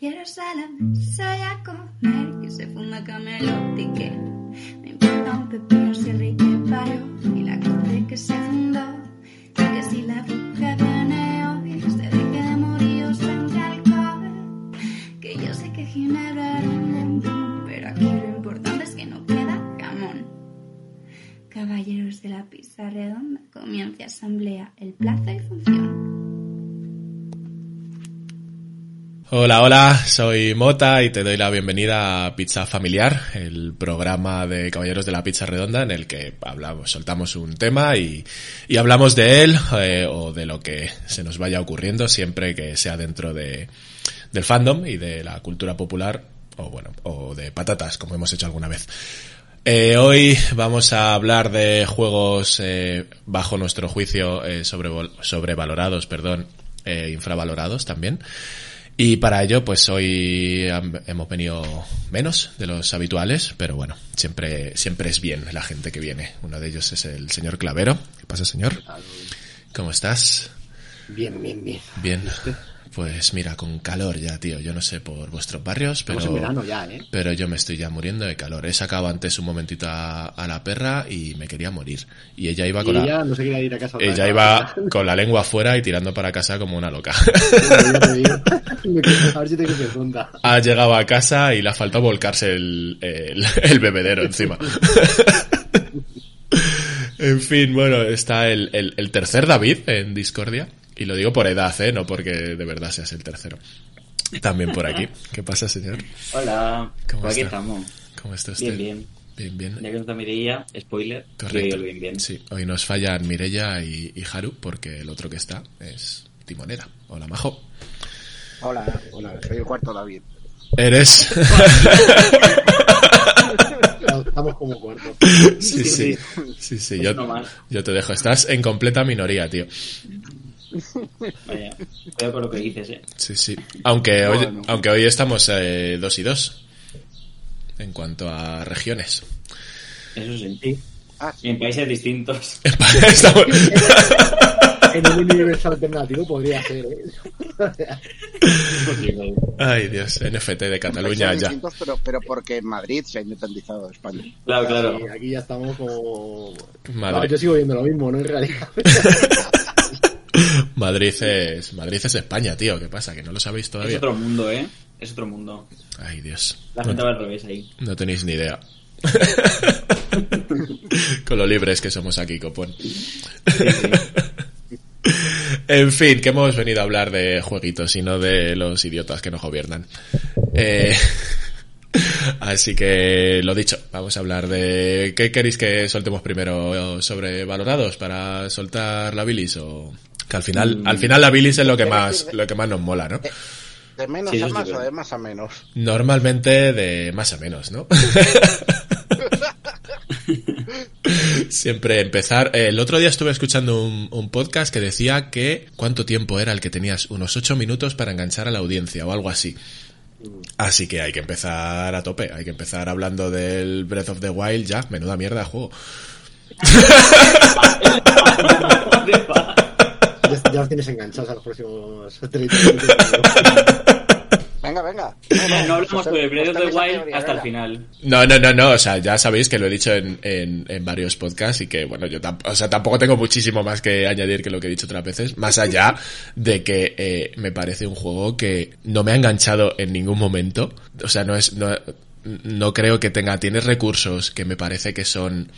cbp.gov/careers. Jerusalén, soy a comer, que se fuma camelote, me importa un pepino si el rey que parió y la corte que se fundó, y que si la bruja viene hoy, se deje de morir o sangre alcohol, que yo sé que Ginebra era un montón, pero aquí lo importante es que no queda jamón. Caballeros de la pizza redonda, comienza asamblea, el plazo y función. Hola, hola, soy Mota y te doy la bienvenida a Pizza Familiar, el programa de Caballeros de la Pizza Redonda en el que hablamos, soltamos un tema y, y hablamos de él eh, o de lo que se nos vaya ocurriendo siempre que sea dentro de, del fandom y de la cultura popular o bueno, o de patatas como hemos hecho alguna vez. Eh, hoy vamos a hablar de juegos eh, bajo nuestro juicio eh, sobre, sobrevalorados, perdón, eh, infravalorados también. Y para ello, pues hoy hemos venido menos de los habituales, pero bueno, siempre, siempre es bien la gente que viene. Uno de ellos es el señor Clavero. ¿Qué pasa, señor? ¿Cómo estás? Bien, bien, bien. Bien. Pues mira, con calor ya, tío. Yo no sé por vuestros barrios, pero. En verano ya, ¿eh? Pero yo me estoy ya muriendo de calor. He sacado antes un momentito a, a la perra y me quería morir. Y ella iba Y con ella la. no se quería ir a casa. Ella iba con la lengua afuera y tirando para casa como una loca. A ver si te ha llegado a casa y le ha faltado volcarse el, el, el bebedero encima. en fin, bueno, está el, el, el tercer David en Discordia. Y lo digo por edad, ¿eh? No porque de verdad seas el tercero. También por aquí. ¿Qué pasa, señor? Hola, ¿Cómo aquí está? estamos. ¿Cómo está usted? Bien, Bien, bien. bien. Ya que no está Mireia, spoiler, Correcto. yo bien, bien. Sí, hoy nos fallan Mirella y, y Haru porque el otro que está es Timonera. Hola, Majo. Hola, hola, soy el cuarto David. Eres... Estamos como cuarto. sí, sí. Sí, sí, yo, yo te dejo. Estás en completa minoría, tío. Vaya, cuidado con lo que dices, eh. Sí, sí. Aunque hoy, Bueno. aunque hoy estamos eh, dos y dos. En cuanto a regiones. Eso sí. Ah, Y en países distintos. Estamos- En un universo alternativo podría ser, ¿eh? Ay, Dios. NFT de Cataluña ya. distintos, pero, pero porque Madrid se ha independizado de España. Claro, claro. Y aquí ya estamos como... Madrid. No, yo sigo viendo lo mismo, ¿no? En realidad. Madrid es Madrid es España, tío. ¿Qué pasa? Que no lo sabéis Es todavía. otro mundo, eh. Es otro mundo. Ay, Dios. La gente va al revés ahí. No tenéis ni idea. Con lo libres que somos aquí, copón. en fin, que hemos venido a hablar de jueguitos y no de los idiotas que nos gobiernan. Eh, así que lo dicho, vamos a hablar de qué queréis que soltemos primero sobre valorados para soltar la bilis o que al final, al final la bilis es lo que más, lo que más nos mola, ¿no? ¿De menos Sí, a más o de más a menos? Normalmente de más a menos, ¿no? Siempre empezar. El otro día estuve escuchando un, un podcast que decía que cuánto tiempo era el que tenías, unos ocho minutos para enganchar a la audiencia o algo así. Así que hay que empezar a tope, hay que empezar hablando del Breath of the Wild ya, menuda mierda de juego. ya, ya los tienes enganchados a los próximos 30 minutos. Venga, venga. No hablamos sobre Breath of the Wild hasta el final. No, no, no, no, o sea, ya sabéis que lo he dicho en, en, en varios podcasts y que, bueno, yo o sea, tampoco tengo muchísimo más que añadir que lo que he dicho otras veces, más allá de que eh, me parece un juego que no me ha enganchado en ningún momento, o sea, no es, no, no creo que tenga, tiene recursos que me parece que son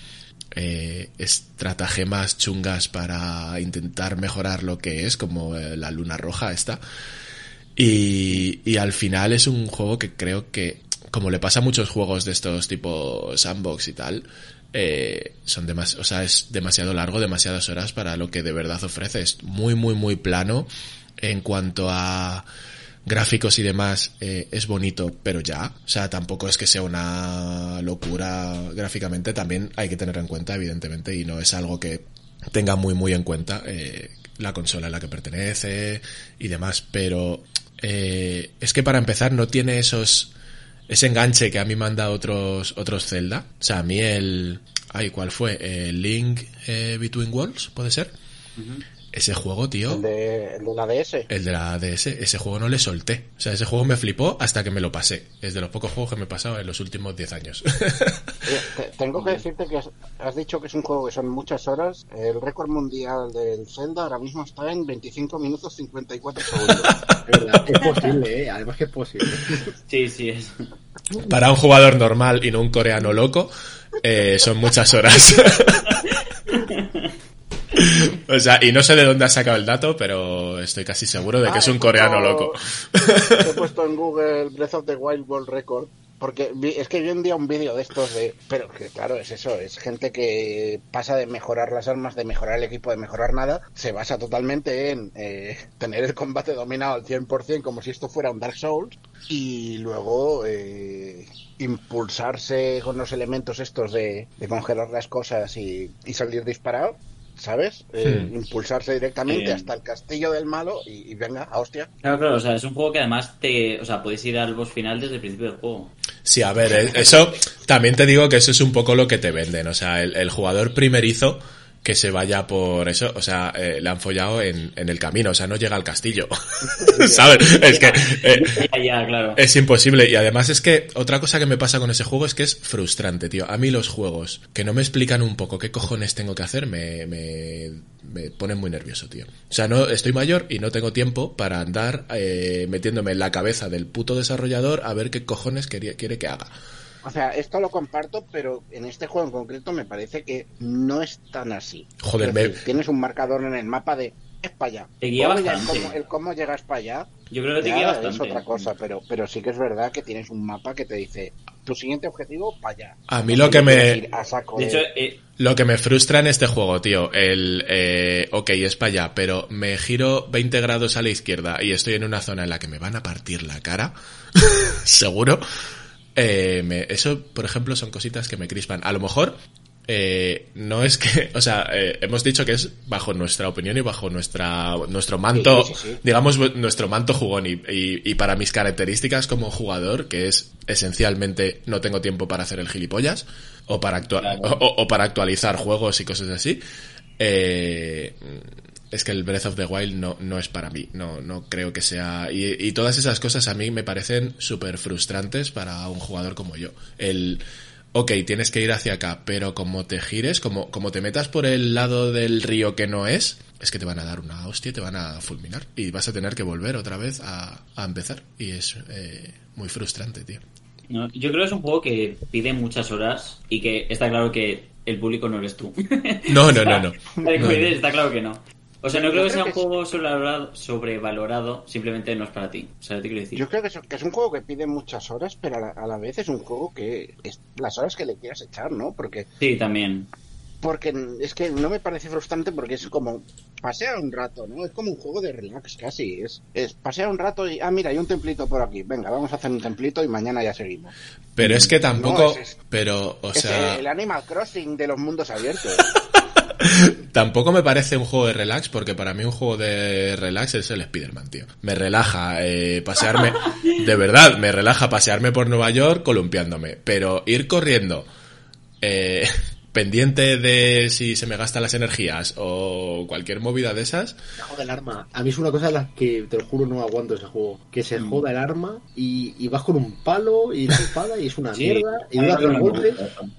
eh, estratagemas chungas para intentar mejorar lo que es, como eh, la luna roja esta, y, y al final es un juego que creo que, como le pasa a muchos juegos de estos tipo sandbox y tal, eh, son demas o sea, es demasiado largo, demasiadas horas para lo que de verdad ofrece. Es muy, muy, muy plano en cuanto a gráficos y demás eh, es bonito, pero ya. O sea, tampoco es que sea una locura gráficamente. También hay que tener en cuenta, evidentemente, y no es algo que tenga muy, muy en cuenta eh, la consola a la que pertenece y demás. Pero eh, es que para empezar no tiene esos ese enganche que a mí dado otros otros Zelda. O sea, a mí el ay, ¿cuál fue? El Link eh, Between Worlds, puede ser. Ese juego, tío, El de, el de la DS. el de la DS, ese juego no le solté. O sea, ese juego me flipó hasta que me lo pasé. Es de los pocos juegos que me he pasado en los últimos 10 años. Tengo que decirte que has, has dicho que es un juego que son muchas horas. El récord mundial del Zelda ahora mismo está en 25 minutos 54 segundos. Es verdad, es posible, ¿eh? Además que es posible. Sí, sí, es. Para un jugador normal y no un coreano loco, eh, son muchas horas. O sea, y no sé de dónde has sacado el dato, pero estoy casi seguro de que Ah, es un he coreano loco. He puesto en Google Breath of the Wild World Record. Porque es que vi un día un vídeo de estos de... Pero que claro, es eso, es gente que pasa de mejorar las armas, de mejorar el equipo, de mejorar nada, se basa totalmente en eh, tener el combate dominado al 100% como si esto fuera un Dark Souls y luego eh, impulsarse con los elementos estos de, de congelar las cosas y, y salir disparado. ¿Sabes? Eh. Impulsarse directamente Sí. hasta el castillo del malo y, y venga, a hostia. Claro, claro, o sea, es un juego que además te. O sea, puedes ir al boss final desde el principio del juego. Sí, a ver, eh, eso también te digo que eso es un poco lo que te venden. O sea, el, el jugador primerizo que se vaya por eso, o sea, eh, le han follado en, en el camino, o sea, no llega al castillo. ¿Sabes? Es que eh, Ya, ya, claro. es imposible. Y además es que otra cosa que me pasa con ese juego es que es frustrante, tío. A mí los juegos que no me explican un poco qué cojones tengo que hacer me, me, me ponen muy nervioso, tío. O sea, no estoy mayor y no tengo tiempo para andar eh, metiéndome en la cabeza del puto desarrollador a ver qué cojones quería- quiere que haga. O sea, esto lo comparto, pero en este juego en concreto me parece que no es tan así. Joder, Es me- Tienes un marcador en el mapa de es para allá. Te guía bastante. El cómo, el cómo llegas para allá Yo creo que te guía es bastante. otra cosa, pero, pero sí que es verdad que tienes un mapa que te dice tu siguiente objetivo para allá. A mí lo que me- saco De de- hecho, eh, Lo que me frustra en este juego, tío, el, eh, ok, es para allá, pero me giro 20 grados a la izquierda y estoy en una zona en la que me van a partir la cara, seguro. Eh, me- eso, por ejemplo, son cositas que me crispan. A lo mejor, eh, no es que, o sea, eh, hemos dicho que es bajo nuestra opinión y bajo nuestra, nuestro manto, Sí, sí, sí. digamos, nuestro manto jugón y, y, y para mis características como jugador, que es esencialmente no tengo tiempo para hacer el gilipollas o para, Claro. o, o para actualizar juegos y cosas así, eh, es que el Breath of the Wild no, no es para mí, no, no creo que sea... Y, y todas esas cosas a mí me parecen súper frustrantes para un jugador como yo. El... Ok, tienes que ir hacia acá, pero como te gires, como, como te metas por el lado del río que no es, es que te van a dar una hostia te van a fulminar. Y vas a tener que volver otra vez a, a empezar. Y es eh, muy frustrante, tío. no, yo creo que es un juego que pide muchas horas y que está claro que el público no eres tú. No, no, no, no. está claro que no. O sea, no creo que sea un que juego sobrevalorado, sobrevalorado, simplemente no es para ti. O sea, te quiero decir. Yo creo que es, que es un juego que pide muchas horas, pero a la, a la vez es un juego que es las horas que le quieras echar, ¿no? Porque Sí, también. porque es que no me parece frustrante porque es como pasea un rato, ¿no? Es como un juego de relax casi, es, es pasea un rato y ah mira, hay un templito por aquí, venga, vamos a hacer un templito y mañana ya seguimos. Pero es que tampoco... No, es- es- Pero, o es sea... el Animal Crossing de los mundos abiertos. Tampoco me parece un juego de relax, porque para mí un juego de relax es el Spider-Man, tío. Me relaja eh, pasearme, de verdad, me relaja pasearme por Nueva York columpiándome. Pero ir corriendo, eh, pendiente de si se me gastan las energías o cualquier movida de esas, Se joda el arma. A mí es una cosa de las que, te lo juro, no aguanto ese juego. Que se joda el arma y, y vas con un palo y la espada y es una Sí. mierda y dura no tres golpes.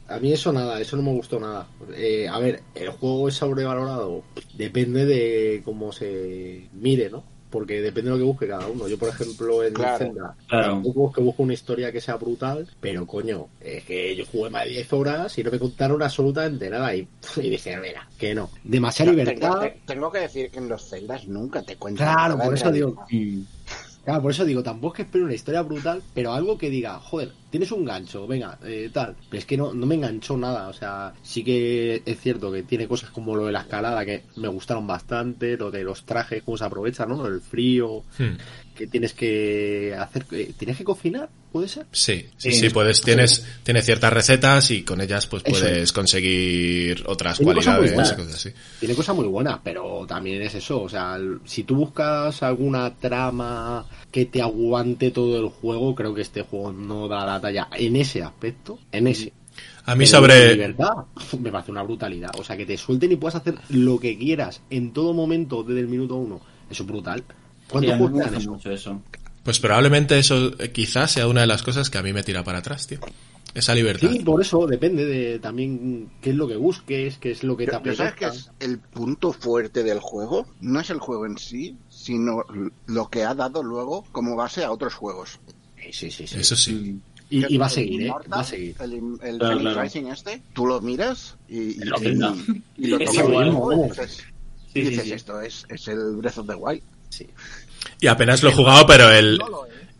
A mí eso nada, eso no me gustó nada. Eh, a ver, el juego es sobrevalorado. Depende de cómo se mire, ¿no? Porque depende de lo que busque cada uno. Yo, por ejemplo, en Claro. Zelda, Claro. tampoco es que busco una historia que sea brutal, pero coño, es que yo jugué más de 10 horas y no me contaron absolutamente nada. Y, y dije, mira, que no. Demasiada libertad. te- tengo que decir que en los celdas nunca te cuentan. Claro, nada por eso digo. Mm. Claro, por eso digo, tampoco es que espero una historia brutal, pero algo que diga, joder, tienes un gancho, venga, eh, tal. Pero es que no, no me enganchó nada, o sea, sí que es cierto que tiene cosas como lo de la escalada que me gustaron bastante, lo de los trajes, cómo se aprovecha, ¿no? El frío. hmm, que tienes que hacer, eh, tienes que cocinar, ¿puede ser? Sí, sí, Sí. sí, puedes, tienes, tienes ciertas recetas y con ellas pues Eso puedes conseguir otras Tiene cosas muy cualidades buenas. cosas así. Tiene cosas muy buenas, pero también es eso, o sea, si tú buscas alguna trama que te aguante todo el juego, creo que este juego no da la talla en ese aspecto, en ese. A mí Pero sobre, libertad me parece una brutalidad, o sea, que te suelten y puedas hacer lo que quieras en todo momento desde el minuto uno, eso es brutal. Sí, ¿Cuántos a mí juegos me te dan gusta eso? mucho eso. pues probablemente eso eh, quizás sea una de las cosas que a mí me tira para atrás, tío. Esa libertad. Sí, por eso depende de también qué es lo que busques, qué es lo que te sabes que apetezca. es el punto fuerte del juego, no es el juego en sí, sino lo que ha dado luego como base a otros juegos. Sí, sí, sí. Eso sí. Y, y va a seguir, ¿eh? Va a seguir. El, el Claro. Rising este, tú lo miras y, y, Lo y- pinta. y lo Es tomas y dices, Sí, y sí, dices, sí. esto es, es el Breath of the Wild. Sí. Y apenas lo he jugado, pero el,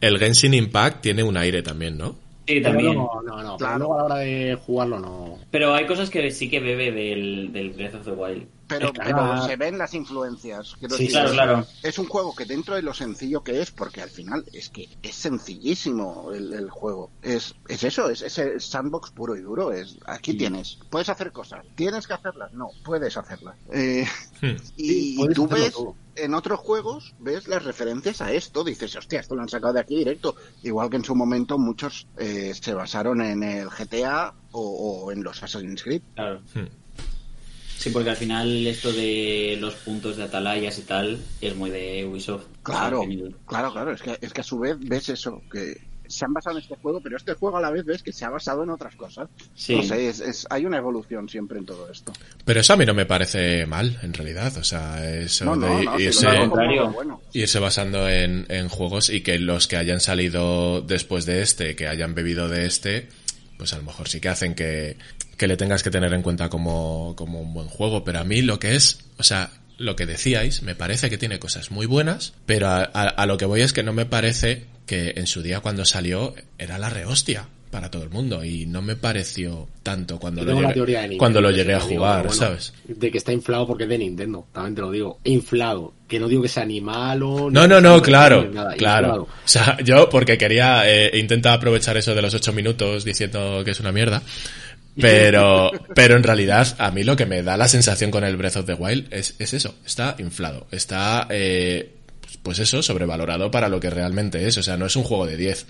el Genshin Impact tiene un aire también, ¿no? Sí, Pero también. No, no, no. Pero Claro. luego a la hora de jugarlo no. Pero hay cosas que sí que bebe del, del Breath of the Wild. Pero, Es pero se ven las influencias. Quiero Sí, decir, Claro, es- claro. Es un juego que dentro de lo sencillo que es, porque al final es que es sencillísimo el, el juego. Es, es eso, es ese sandbox puro y duro. Es aquí tienes, puedes hacer cosas, tienes que hacerlas, no, puedes hacerlas. Eh, Hmm. y, Sí, y puedes tú ves todo. en otros juegos ves las referencias a esto, dices, hostia, esto lo han sacado de aquí directo. Igual que en su momento muchos eh, se basaron en el GTA o, o en los Assassin's Creed. Claro. Sí, porque al final esto de los puntos de atalayas y tal es muy de Ubisoft. Claro, O sea, que- claro, claro. Es que, es que a su vez ves eso, que se han basado en este juego, pero este juego a la vez ves que se ha basado en otras cosas. Sí. No sé, es, es- hay una evolución siempre en todo esto. Pero eso a mí no me parece mal, en realidad. O sea, eso No, no, de no, irse, bueno. irse basando en, en juegos y que los que hayan salido después de este, que hayan bebido de este, pues a lo mejor sí que hacen que, que le tengas que tener en cuenta como, como un buen juego. Pero a mí lo que es, o sea, lo que decíais, me parece que tiene cosas muy buenas, pero a, a- a lo que voy es que no me parece que en su día cuando salió era la rehostia para todo el mundo y no me pareció tanto cuando, lo llegué, Nintendo, cuando lo llegué a digo, jugar, bueno, ¿sabes? De que está inflado porque es de Nintendo, también te lo digo. Inflado. Que no digo que sea ni malo. No, no, no, claro, nada, claro. inflado. O sea, yo porque quería eh, intenta aprovechar eso de los ocho minutos diciendo que es una mierda, pero, pero en realidad a mí lo que me da la sensación con el Breath of the Wild es, es eso, está inflado, está, eh, pues eso, sobrevalorado para lo que realmente es, o sea, no es un juego de 10,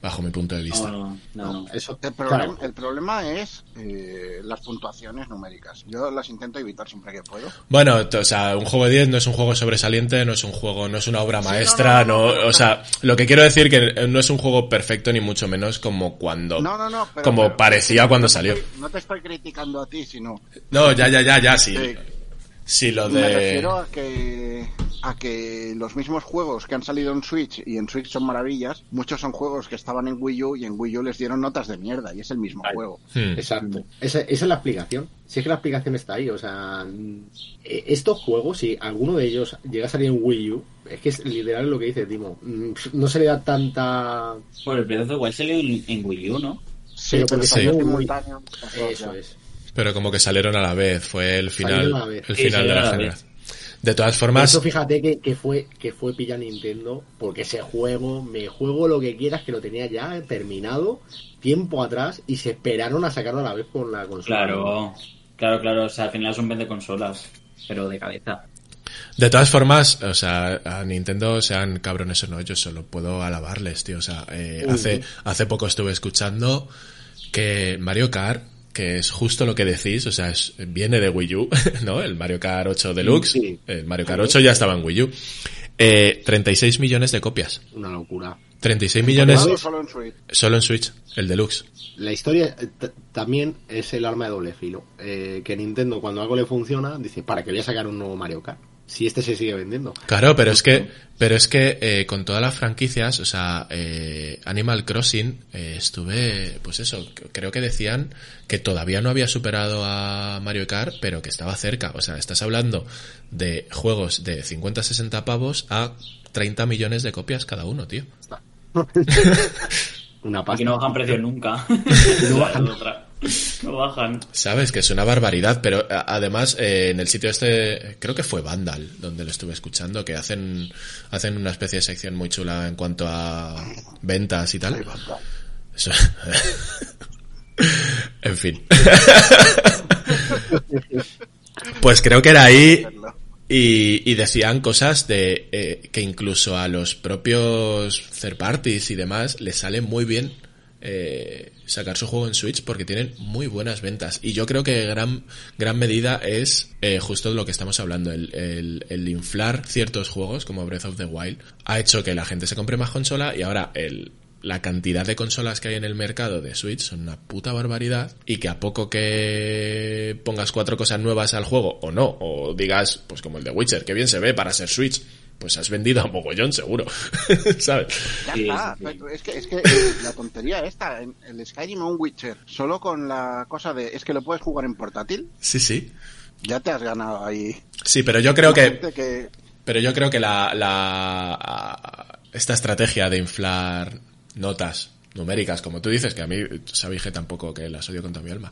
bajo mi punto de vista. No, no, no, no. Eso, El problema, claro. el problema es eh, las puntuaciones numéricas. Yo las intento evitar siempre que puedo. Bueno, o sea, un juego de 10 no es un juego sobresaliente, no es un juego, no es una obra maestra, no, no, no, no, no, o sea, lo que quiero decir que no es un juego perfecto ni mucho menos como cuando, No, no, no. pero- como pero- parecía cuando no te salió. estoy- no te estoy criticando a ti, sino No, ya, ya, ya, ya, sí. Sí. Sí, lo Me de... refiero a que a que los mismos juegos que han salido en Switch y en Switch son maravillas, muchos son juegos que estaban en Wii U y en Wii U les dieron notas de mierda y es el mismo juego. Exacto. Esa, esa es la explicación. Si es que la explicación está ahí. O sea, mm, eh, estos juegos, si alguno de ellos llega a salir en Wii U, es que es literal lo que dice Timo. mm, No se le da tanta. Bueno, el the Wild salió en, en Wii U, ¿no? Sí, Pero salió en simultáneo. Eso es. Pero como que salieron a la vez, fue el final, el Sí, final de la la generación. De todas Por formas, eso fíjate que, que fue que fue pilla Nintendo, porque ese juego, me juego lo que quieras, que lo tenía ya terminado tiempo atrás y se esperaron a sacarlo a la vez con la consola. Claro, claro, claro. O sea, al final son 20 consolas, pero de cabeza. de todas formas, o sea, a Nintendo sean cabrones o no, yo solo puedo alabarles, tío. O sea, eh, hace, hace poco estuve escuchando que Mario Kart, que es justo lo que decís, o sea, es- viene de Wii U, ¿no? El Mario Kart 8 Deluxe, Sí. el Mario Kart 8 ya estaba en Wii U. Eh, 36 millones de copias. Una locura. 36 millones Solo, solo en Switch. solo en Switch, el Deluxe. La historia eh, también es el arma de doble filo. Eh, que Nintendo, cuando algo le funciona, dice, ¿para que voy a sacar un nuevo Mario Kart? Si este se sigue vendiendo. Claro, pero es que, pero es que eh, con todas las franquicias, o sea, eh, Animal Crossing, eh, estuve, pues eso, creo que decían que todavía no había superado a Mario Kart, pero que estaba cerca. O sea, estás hablando de juegos de 50-60 pavos a 30 millones de copias cada uno, tío. Una pasta. no bajan precios nunca. No bajan. No bajan. Sabes que es una barbaridad, pero a- además eh, en el sitio este, creo que fue Vandal, donde lo estuve escuchando, que hacen, hacen una especie de sección muy chula en cuanto a ventas y tal. Eso- en fin. pues creo que era ahí y, y decían cosas de eh, que incluso a los propios third parties y demás les sale muy bien eh, sacar su juego en Switch porque tienen muy buenas ventas. Y yo creo que gran gran medida es eh, justo lo que estamos hablando el, el- el inflar ciertos juegos como Breath of the Wild ha hecho que la gente se compre más consola y ahora el la cantidad de consolas que hay en el mercado de Switch son una puta barbaridad y que a poco que pongas cuatro cosas nuevas al juego o no, o digas, pues como el de Witcher, que bien se ve para ser Switch, pues has vendido a mogollón seguro, ¿sabes? Ya está. sí, sí. pero Es que, es que eh, la tontería esta, en el Skyrim o un Witcher, solo con la cosa de es que lo puedes jugar en portátil, Sí, sí. ya te has ganado ahí. Sí, pero yo creo que pero yo creo que la, la, esta estrategia de inflar notas numéricas, como tú dices, que a mí sabéis que tampoco que las odio con toda mi alma,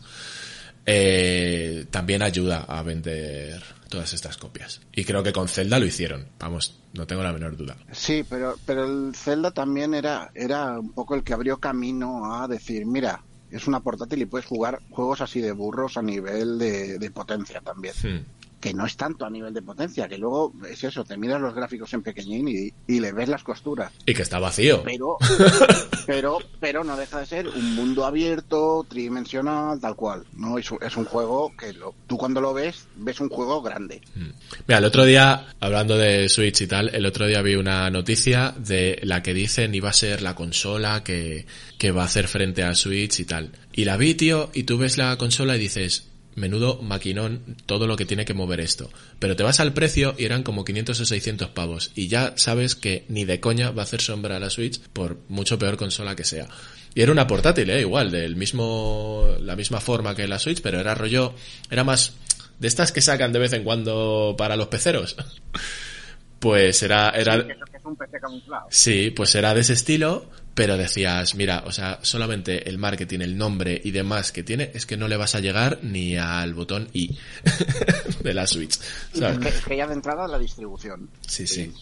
eh, también ayuda a vender todas estas copias. Y creo que con Zelda lo hicieron, vamos, no tengo la menor duda. Sí, pero, pero el Zelda también era, era un poco el que abrió camino a decir, mira, es una portátil y puedes jugar juegos así de burros a nivel de, de potencia también. Hmm. Que no es tanto a nivel de potencia, que luego es eso, te miras los gráficos en pequeñín y, y le ves las costuras. Y que está vacío. Pero, pero, pero no deja de ser un mundo abierto, tridimensional, tal cual. No es, un- es un juego que lo- tú cuando lo ves, ves un juego grande. Mira, el otro día, hablando de Switch y tal, el otro día vi una noticia de la que dicen iba a ser la consola que, que va a hacer frente a Switch y tal. Y la vi, tío, y tú ves la consola y dices, menudo maquinón todo lo que tiene que mover esto. Pero te vas al precio y eran como 500 o 600 pavos. Y ya sabes que ni de coña va a hacer sombra a la Switch por mucho peor consola que sea. Y era una portátil, eh, igual, del mismo, la misma forma que la Switch, pero era rollo, era más de estas que sacan de vez en cuando para los peceros. Pues era, era, Sí, pues era de ese estilo, pero decías, mira, o sea, solamente el marketing, el nombre y demás que tiene, es que no le vas a llegar ni al botón I de la Switch. Que, es que ya de entrada la distribución. Sí, sí.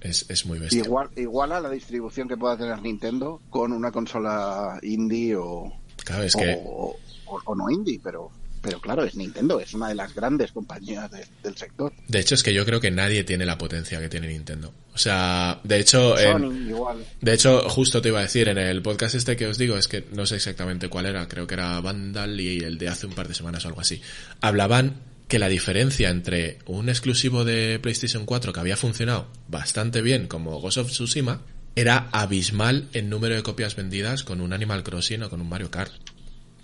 Es, es muy bestia. Igual, igual a la distribución que pueda tener Nintendo con una consola indie o, Claro, es que o, o- o no indie, pero, pero claro, es Nintendo, es una de las grandes compañías de- del sector. De hecho, es que yo creo que nadie tiene la potencia que tiene Nintendo. O sea, de hecho, en- Sony igual. de hecho, justo te iba a decir, en el podcast este que os digo, es que no sé exactamente cuál era, creo que era Vandal y el de hace un par de semanas o algo así. Hablaban que la diferencia entre un exclusivo de PlayStation 4 que había funcionado bastante bien como Ghost of Tsushima era abismal en número de copias vendidas con un Animal Crossing o con un Mario Kart.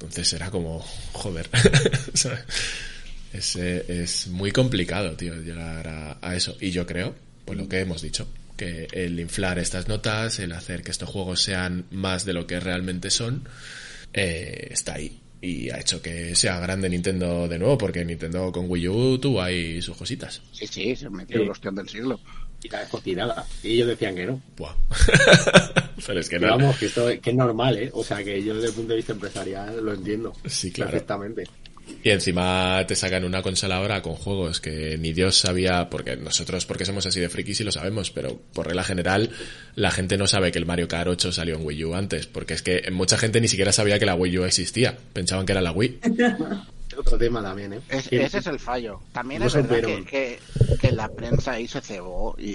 Entonces era como, joder. es, eh, es muy complicado, tío, llegar a, a eso. Y yo creo, pues lo que hemos dicho, que el inflar estas notas, el hacer que estos juegos sean más de lo que realmente son, eh, está ahí. Y ha hecho que sea grande Nintendo de nuevo, porque Nintendo con Wii U tuvo ahí sus cositas. Sí, sí, se metió Sí. el del siglo. Y la descocinada. Y ellos decían que no. Buah. Pero es que Pero no. vamos, que esto que es normal, ¿eh? O sea, que yo desde el punto de vista empresarial lo entiendo. Sí, claro. Perfectamente. Y encima te sacan una consola ahora con juegos que ni Dios sabía, porque nosotros, porque somos así de frikis y lo sabemos, pero por regla general, la gente no sabe que el Mario Kart 8 salió en Wii U antes, porque es que mucha gente ni siquiera sabía que la Wii U existía, pensaban que era la Wii. Es otro tema también, ¿eh? Es- Que- ese es el fallo. También es verdad que, que, que la prensa ahí se cebó y,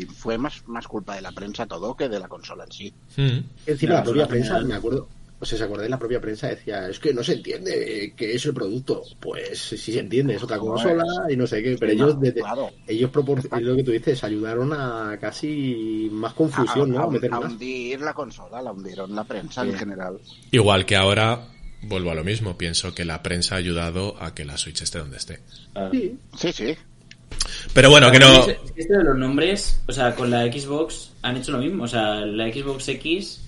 y fue más, más culpa de la prensa todo que de la consola en sí. Mm. Encima la propia prensa, me acuerdo, o sea, se acordáis, la propia prensa decía, es que no se entiende que es el producto. Pues sí se entiende, es otra consola y no sé qué, pero Sí, ellos, desde- claro. ellos es lo que tú dices, ayudaron a casi más confusión, a, ¿no? a- Meter a más. hundir la consola, la hundieron la prensa en general. Igual que ahora, vuelvo a lo mismo, pienso que la prensa ha ayudado a que la Switch esté donde esté. Claro. Sí, Sí, sí. Pero bueno, que no... Es que esto de los nombres, o sea, con la Xbox han hecho lo mismo. O sea, la Xbox X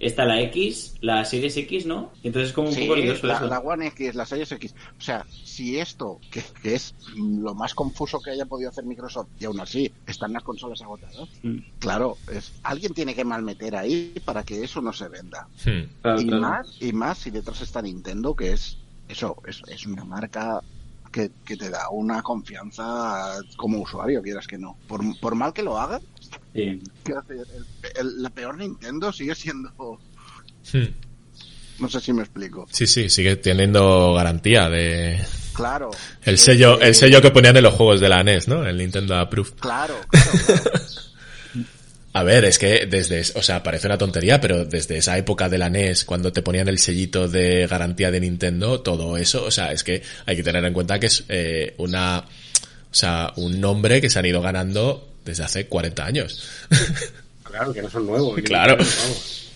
está la X, la Series X, ¿no? Entonces es como un Sí, poco lioso la, eso. la One X, la Series X. O sea, si esto, que, que es lo más confuso que haya podido hacer Microsoft, y aún así están las consolas agotadas, Mm. claro, es, alguien tiene que malmeter ahí para que eso no se venda. Hmm. Claro, y claro. más, y más si detrás está Nintendo, que es eso, es, es una marca que, que te da una confianza como usuario, quieras que no. Por, por mal que lo haga, Sí. decir, el- el- la peor Nintendo sigue siendo. No sé si me explico. Sí, sí, sigue teniendo garantía de Claro. el sello, el sello que ponían en los juegos de la NES, ¿no? El Nintendo Approved. Claro, claro, claro. A ver, es que desde, o sea, parece una tontería, pero desde esa época de la NES, cuando te ponían el sellito de garantía de Nintendo, todo eso, o sea, es que hay que tener en cuenta que es eh, una, o sea, un nombre que se han ido ganando desde hace 40 años. Claro, que no son nuevos. Claro.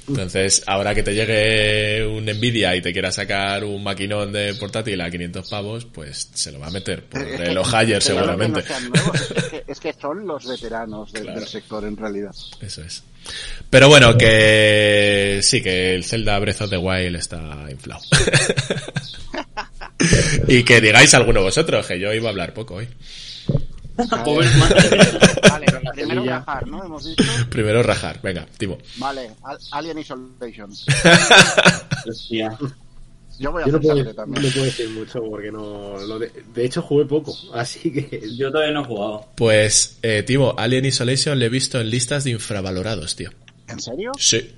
Entonces, ahora que te llegue un Nvidia y te quiera sacar un maquinón de portátil a 500 pavos, pues se lo va a meter por Es que- el Higher que no seguramente. que no sean nuevos, es, que, es que son los veteranos del- Claro. del sector en realidad. Eso es. Pero bueno, que sí, que el Zelda Breath of the Wild está inflado. y que digáis alguno vosotros, que yo iba a hablar poco hoy. Pobre madre. Vale, primero bajar, ¿no? Hemos dicho. Primero rajar, venga, Timo. Vale, Al- Alien Isolation. Hostia. Yo voy a Yo no puedo, también. no puedo decir mucho porque no. Lo de, de hecho, jugué poco. Así que. Yo todavía no he jugado. Pues, eh, Timo, Alien Isolation le he visto en listas de infravalorados, tío. ¿En serio? Sí.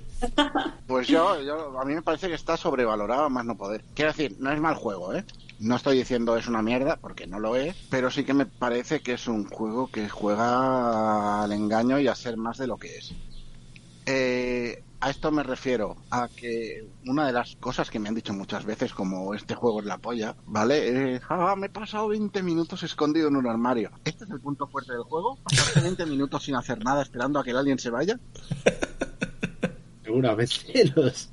Pues yo, yo, a mí me parece que está sobrevalorado a más no poder. Quiero decir, no es mal juego, ¿eh? No estoy diciendo es una mierda, porque no lo es, pero sí que me parece que es un juego que juega al engaño y a ser más de lo que es. Eh, a esto me refiero a que una de las cosas que me han dicho muchas veces, como este juego es la polla, ¿vale? Eh, ah, me he pasado 20 minutos escondido en un armario. ¿Este es el punto fuerte del juego? ¿Pasarte 20 minutos sin hacer nada esperando a que el alien se vaya? Seguramente los.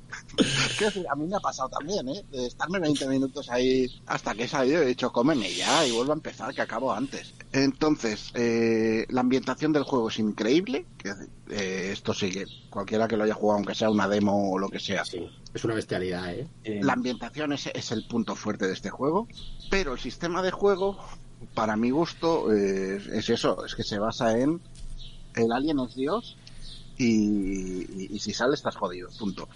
A mí me ha pasado también, ¿eh? De estarme 20 minutos ahí hasta que he salido y he dicho, cómeme ya y vuelvo a empezar, que acabo antes. Entonces, eh, la ambientación del juego es increíble. Decir, eh, esto sigue, cualquiera que lo haya jugado, aunque sea una demo o lo que sea. Sí, es una bestialidad, ¿eh? Eh, La ambientación es, es el punto fuerte de este juego, pero el sistema de juego, para mi gusto, eh, es eso, es que se basa en el alien es Dios y, y- y si sale estás jodido, punto.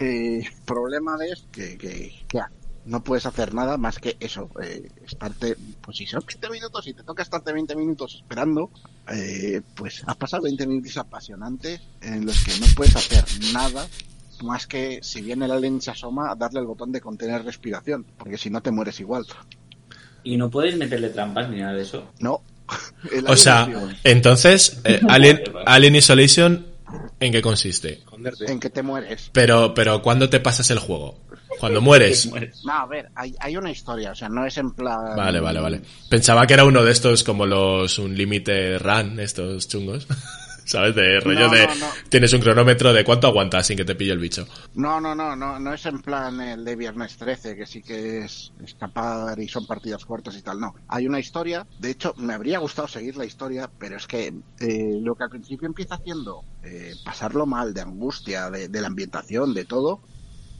Eh, problema es que, que, que, ah, no puedes hacer nada más que eso, eh, estarte, pues si son 20 minutos y te toca estarte 20 minutos esperando, eh, pues has pasado 20 minutos apasionantes en los que no puedes hacer nada más que si bien el alien se asoma, darle el botón de contener respiración, porque si no te mueres igual. Y no puedes meterle trampas ni nada de eso. No. O sea, entonces, eh, Alien, Alien Isolation, ¿en qué consiste? Esconderte. en que te mueres. Pero, pero, ¿cuándo te pasas el juego? Cuando mueres. Mueres. No, a ver, hay, hay una historia, o sea, no es en plan... Vale, vale, vale. Pensaba que era uno de estos como los un límite run, estos chungos. ¿Sabes? De rollo No, de no, no. tienes un cronómetro de cuánto aguantas sin que te pille el bicho. No, no, no, no, no es en plan el de Viernes 13, que sí que es escapar y son partidas cortas y tal, no. Hay una historia, de hecho, me habría gustado seguir la historia, pero es que eh, lo que al principio empieza haciendo, eh, pasarlo mal, de angustia, de, de la ambientación, de todo,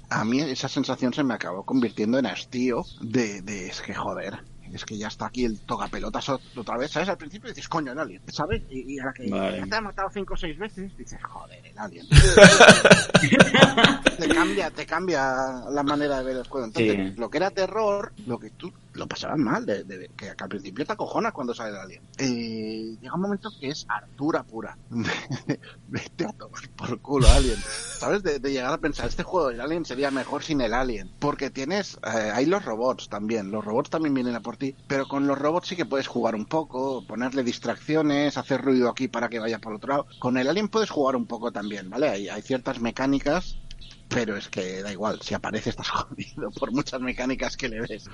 a mí esa sensación se me acabó convirtiendo en hastío de, de es que joder. Es que ya está aquí el tocapelotas ot- otra vez, ¿sabes? Al principio dices, coño, el alien, ¿sabes? Y, y ahora que Vale. ya te ha matado cinco o seis veces, dices, joder, el alien. te cambia, te cambia la manera de ver el juego. Entonces, Sí. lo que era terror, lo que tú lo pasabas mal, de, de- que, al principio te acojonas cuando sale el alien. Eh, llega un momento que es Artura pura. Vete a tomar por culo, alien. ¿Sabes? De, de llegar a pensar, este juego del alien sería mejor sin el alien. Porque tienes, eh, hay los robots también. Los robots también vienen a por ti. Pero con los robots sí que puedes jugar un poco, ponerle distracciones, hacer ruido aquí para que vaya por otro lado. Con el alien puedes jugar un poco también, ¿vale? Hay, hay ciertas mecánicas pero es que da igual, si aparece estás jodido por muchas mecánicas que le ves.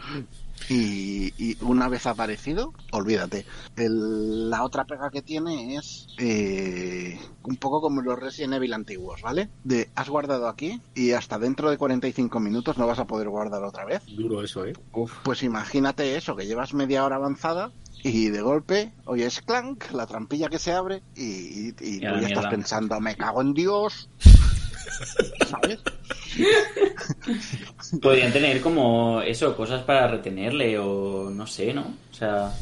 Y, y una vez aparecido, olvídate. El- la otra pega que tiene es eh, un poco como los Resident Evil antiguos, ¿vale? De has guardado aquí y hasta dentro de 45 minutos no vas a poder guardar otra vez. Duro eso, ¿eh? Pues imagínate eso, que llevas media hora avanzada y de golpe oyes clank, la trampilla que se abre y, tú ya estás pensando, me cago en Dios. ¿Sabes? Podrían tener como eso, cosas para retenerle o no sé, ¿no? O sea,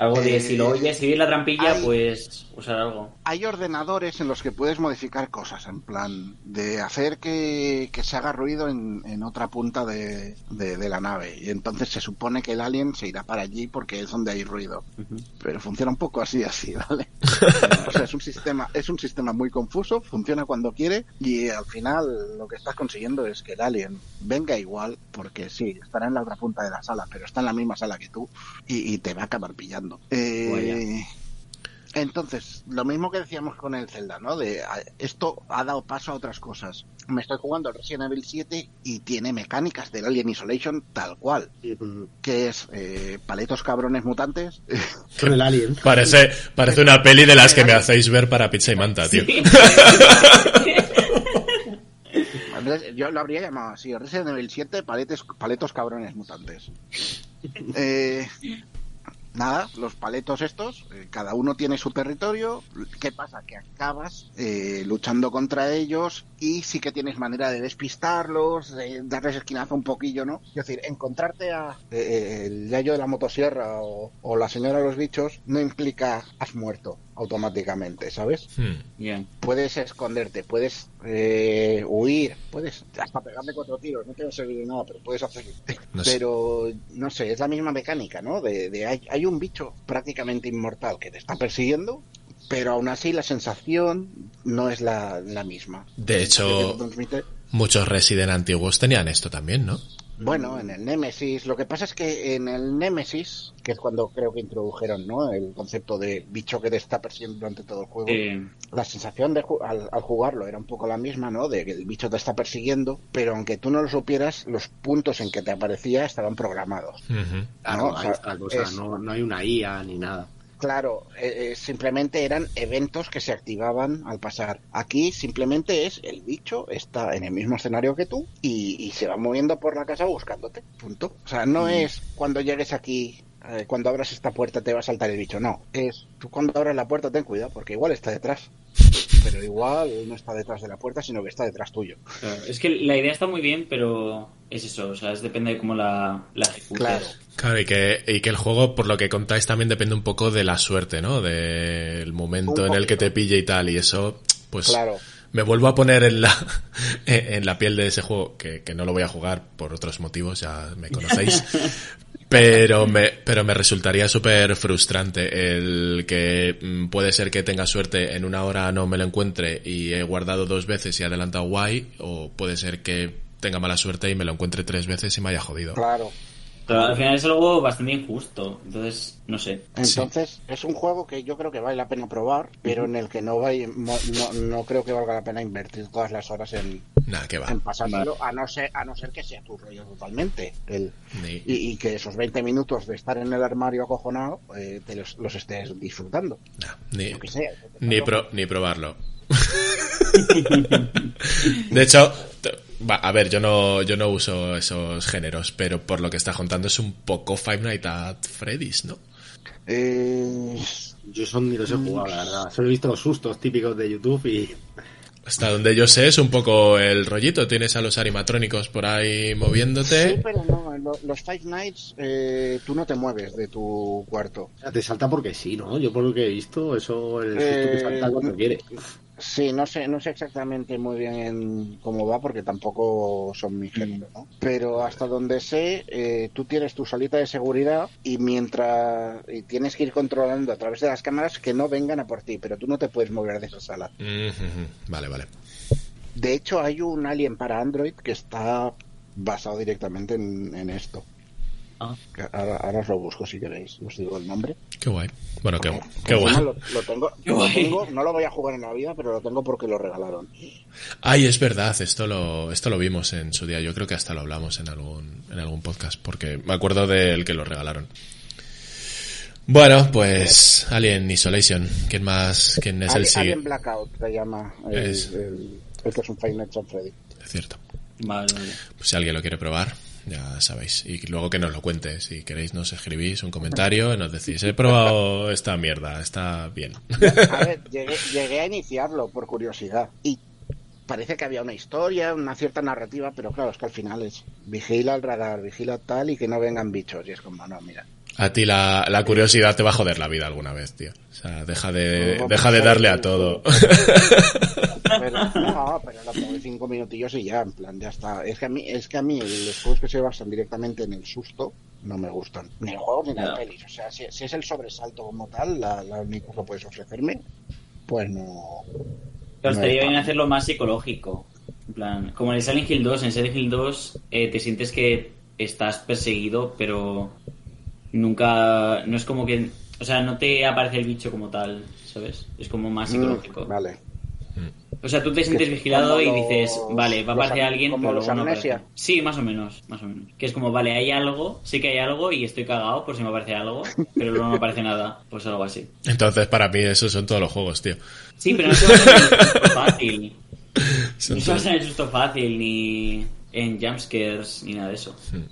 algo de Eh, si lo oyes, si oyes la trampilla, hay- pues usar algo. Hay ordenadores en los que puedes modificar cosas, en plan de hacer que, que se haga ruido en, en otra punta de, de- de la nave. Y entonces se supone que el alien se irá para allí porque es donde hay ruido. Pero funciona un poco así, así, ¿vale? o sea, es un sistema, es un sistema muy confuso, funciona cuando quiere y al final lo que estás consiguiendo es que el alien venga igual, porque sí, estará en la otra punta de la sala, pero está en la misma sala que tú y, y te va a acabar pillando. Eh, entonces, lo mismo que decíamos con el Zelda, ¿no? De a- esto ha dado paso a otras cosas. Me estoy jugando Resident Evil 7 y tiene mecánicas del Alien Isolation tal cual, que es eh, paletos cabrones mutantes. Con el alien. Parece, parece una peli de las que me hacéis ver para pizza y manta, tío. Sí. Yo lo habría llamado así, Resident Evil 7, paletes, paletos cabrones mutantes. Eh, nada, los paletos estos, eh, cada uno tiene su territorio. ¿Qué pasa? Que acabas eh, luchando contra ellos y sí que tienes manera de despistarlos, de darles esquinazo un poquillo, ¿no? Es decir, encontrarte a eh, el yayo de la motosierra o, o la señora de los bichos no implica has muerto automáticamente, ¿sabes? Hmm. Bien. puedes esconderte, puedes eh, huir, puedes hasta pegarle cuatro tiros, no te va a servir de nada, pero puedes hacerlo. No sé. pero, no sé, es la misma mecánica, ¿no? De, de hay, hay un bicho prácticamente inmortal que te está persiguiendo, pero aún así la sensación no es la, la misma. De hecho, muchos Resident antiguos tenían esto también, ¿no? Bueno, en el Nemesis, lo que pasa es que en el Nemesis, que es cuando creo que introdujeron, ¿no? El concepto de bicho que te está persiguiendo durante todo el juego. Eh, la sensación de ju- al, al jugarlo era un poco la misma, ¿no? De que el bicho te está persiguiendo, pero aunque tú no lo supieras, los puntos en que te aparecía estaban programados. No, o sea, es- no, no hay una IA ni nada. Claro, eh, eh, simplemente eran eventos que se activaban al pasar. Aquí simplemente es el bicho está en el mismo escenario que tú y, y se va moviendo por la casa buscándote. Punto. O sea, no es cuando llegues aquí, eh, cuando abras esta puerta te va a saltar el bicho. No, es tú cuando abras la puerta ten cuidado porque igual está detrás. Pero igual no está detrás de la puerta, sino que está detrás tuyo. claro. Es que la idea está muy bien, pero es eso, o sea, es depende de cómo la, la ejecutes. Claro. Claro, y que, y que el juego, por lo que contáis, también depende un poco de la suerte, ¿no? Del momento en el que te pille y tal, y eso, pues Claro. me vuelvo a poner en la, en la piel de ese juego, que, que no lo voy a jugar por otros motivos, ya me conocéis. Pero me, pero me resultaría súper frustrante el que mm, puede ser que tenga suerte en una hora no me lo encuentre y he guardado dos veces y he adelantado guay, o puede ser que tenga mala suerte y me lo encuentre tres veces y me haya jodido. Claro. Pero al final es algo bastante injusto, entonces, no sé. Entonces, es un juego que yo creo que vale la pena probar, pero en el que no, va, no, no creo que valga la pena invertir todas las horas en, que va. en pasárselo, a no ser, a no ser que sea tu rollo totalmente. El, y, y que esos 20 minutos de estar en el armario acojonado eh, te los, los estés disfrutando. nah, ni, Lo que sea. ni, pro- ni probarlo. De hecho, a ver, yo no, yo no uso esos géneros, pero por lo que está contando es un poco Five Nights at Freddy's, ¿no? Eh, Yo son ni los he jugado, la verdad. Solo he visto los sustos típicos de YouTube y Hasta donde yo sé es un poco el rollito. Tienes a los animatrónicos por ahí sí, moviéndote. pero no, los Five Nights eh, tú no te mueves de tu cuarto. o sea, te salta porque sí, ¿no? Yo por lo que he visto, eso el susto Eh, que salta cuando quiere. Sí, no sé, no sé exactamente muy bien en cómo va porque tampoco son mi género, ¿no? Pero hasta donde sé, eh, tú tienes tu salita de seguridad y mientras y tienes que ir controlando a través de las cámaras que no vengan a por ti, pero tú no te puedes mover de esa sala. Mm. Vale, vale. De hecho, hay un Alien para Android que está basado directamente en, en esto. Ah. Que Ahora, ahora os lo busco si queréis, os digo el nombre. Qué guay. Bueno, qué, qué guay. Lo, lo tengo, Qué lo guay. tengo, no lo voy a jugar en la vida, pero lo tengo porque lo regalaron. Ay, es verdad, esto lo, esto lo vimos en su día. Yo creo que hasta lo hablamos en algún, en algún podcast, porque me acuerdo del que lo regalaron. Bueno, pues Alien Isolation. ¿Quién más? ¿Quién es el Alien, Alien siguiente? Blackout se llama el, Es- el- el que es un Five Nights at Freddy. Es cierto. Vale, vale. Pues si alguien lo quiere probar, ya sabéis. Y luego que nos lo cuente. Si queréis, nos escribís un comentario y nos decís, he probado esta mierda, está bien. Llegué a iniciarlo por curiosidad y parece que había una historia, una cierta narrativa, pero claro, es que al final es vigila el radar, vigila tal y que no vengan bichos. Y es como, no, mira. A ti la, la curiosidad te va a joder la vida alguna vez, tío. O sea, deja de, No, deja de darle a todo. Pero, no, pero la pongo de cinco minutillos y ya, en plan, ya está. Es que a mí, es que a mí los juegos que se basan directamente en el susto no me gustan. Ni el juego ni las No. pelis. O sea, si, si es el sobresalto como tal, la, la única que puedes ofrecerme, pues no. Pero no estaría es bien para- hacerlo más psicológico. En plan, como en el Silent Hill 2, en Silent Hill 2 eh, te sientes que estás perseguido, pero nunca. No es como que. O sea, no te aparece el bicho como tal, ¿sabes? Es como más psicológico. Mm, vale. O sea, tú te sientes Que- vigilado y dices, los- vale, va a aparecer alguien, como pero los luego no amnesia. aparece. Sí, más o menos, más o menos. Que es como, vale, hay algo, sé que hay algo y estoy cagado por si me aparece algo, pero luego no me aparece nada. Pues algo así. Entonces, para mí, esos son todos los juegos, tío. Sí, pero no se basa en el susto fácil. Son No se basa en el susto fácil, ni en jumpscares, ni nada de eso. Hmm.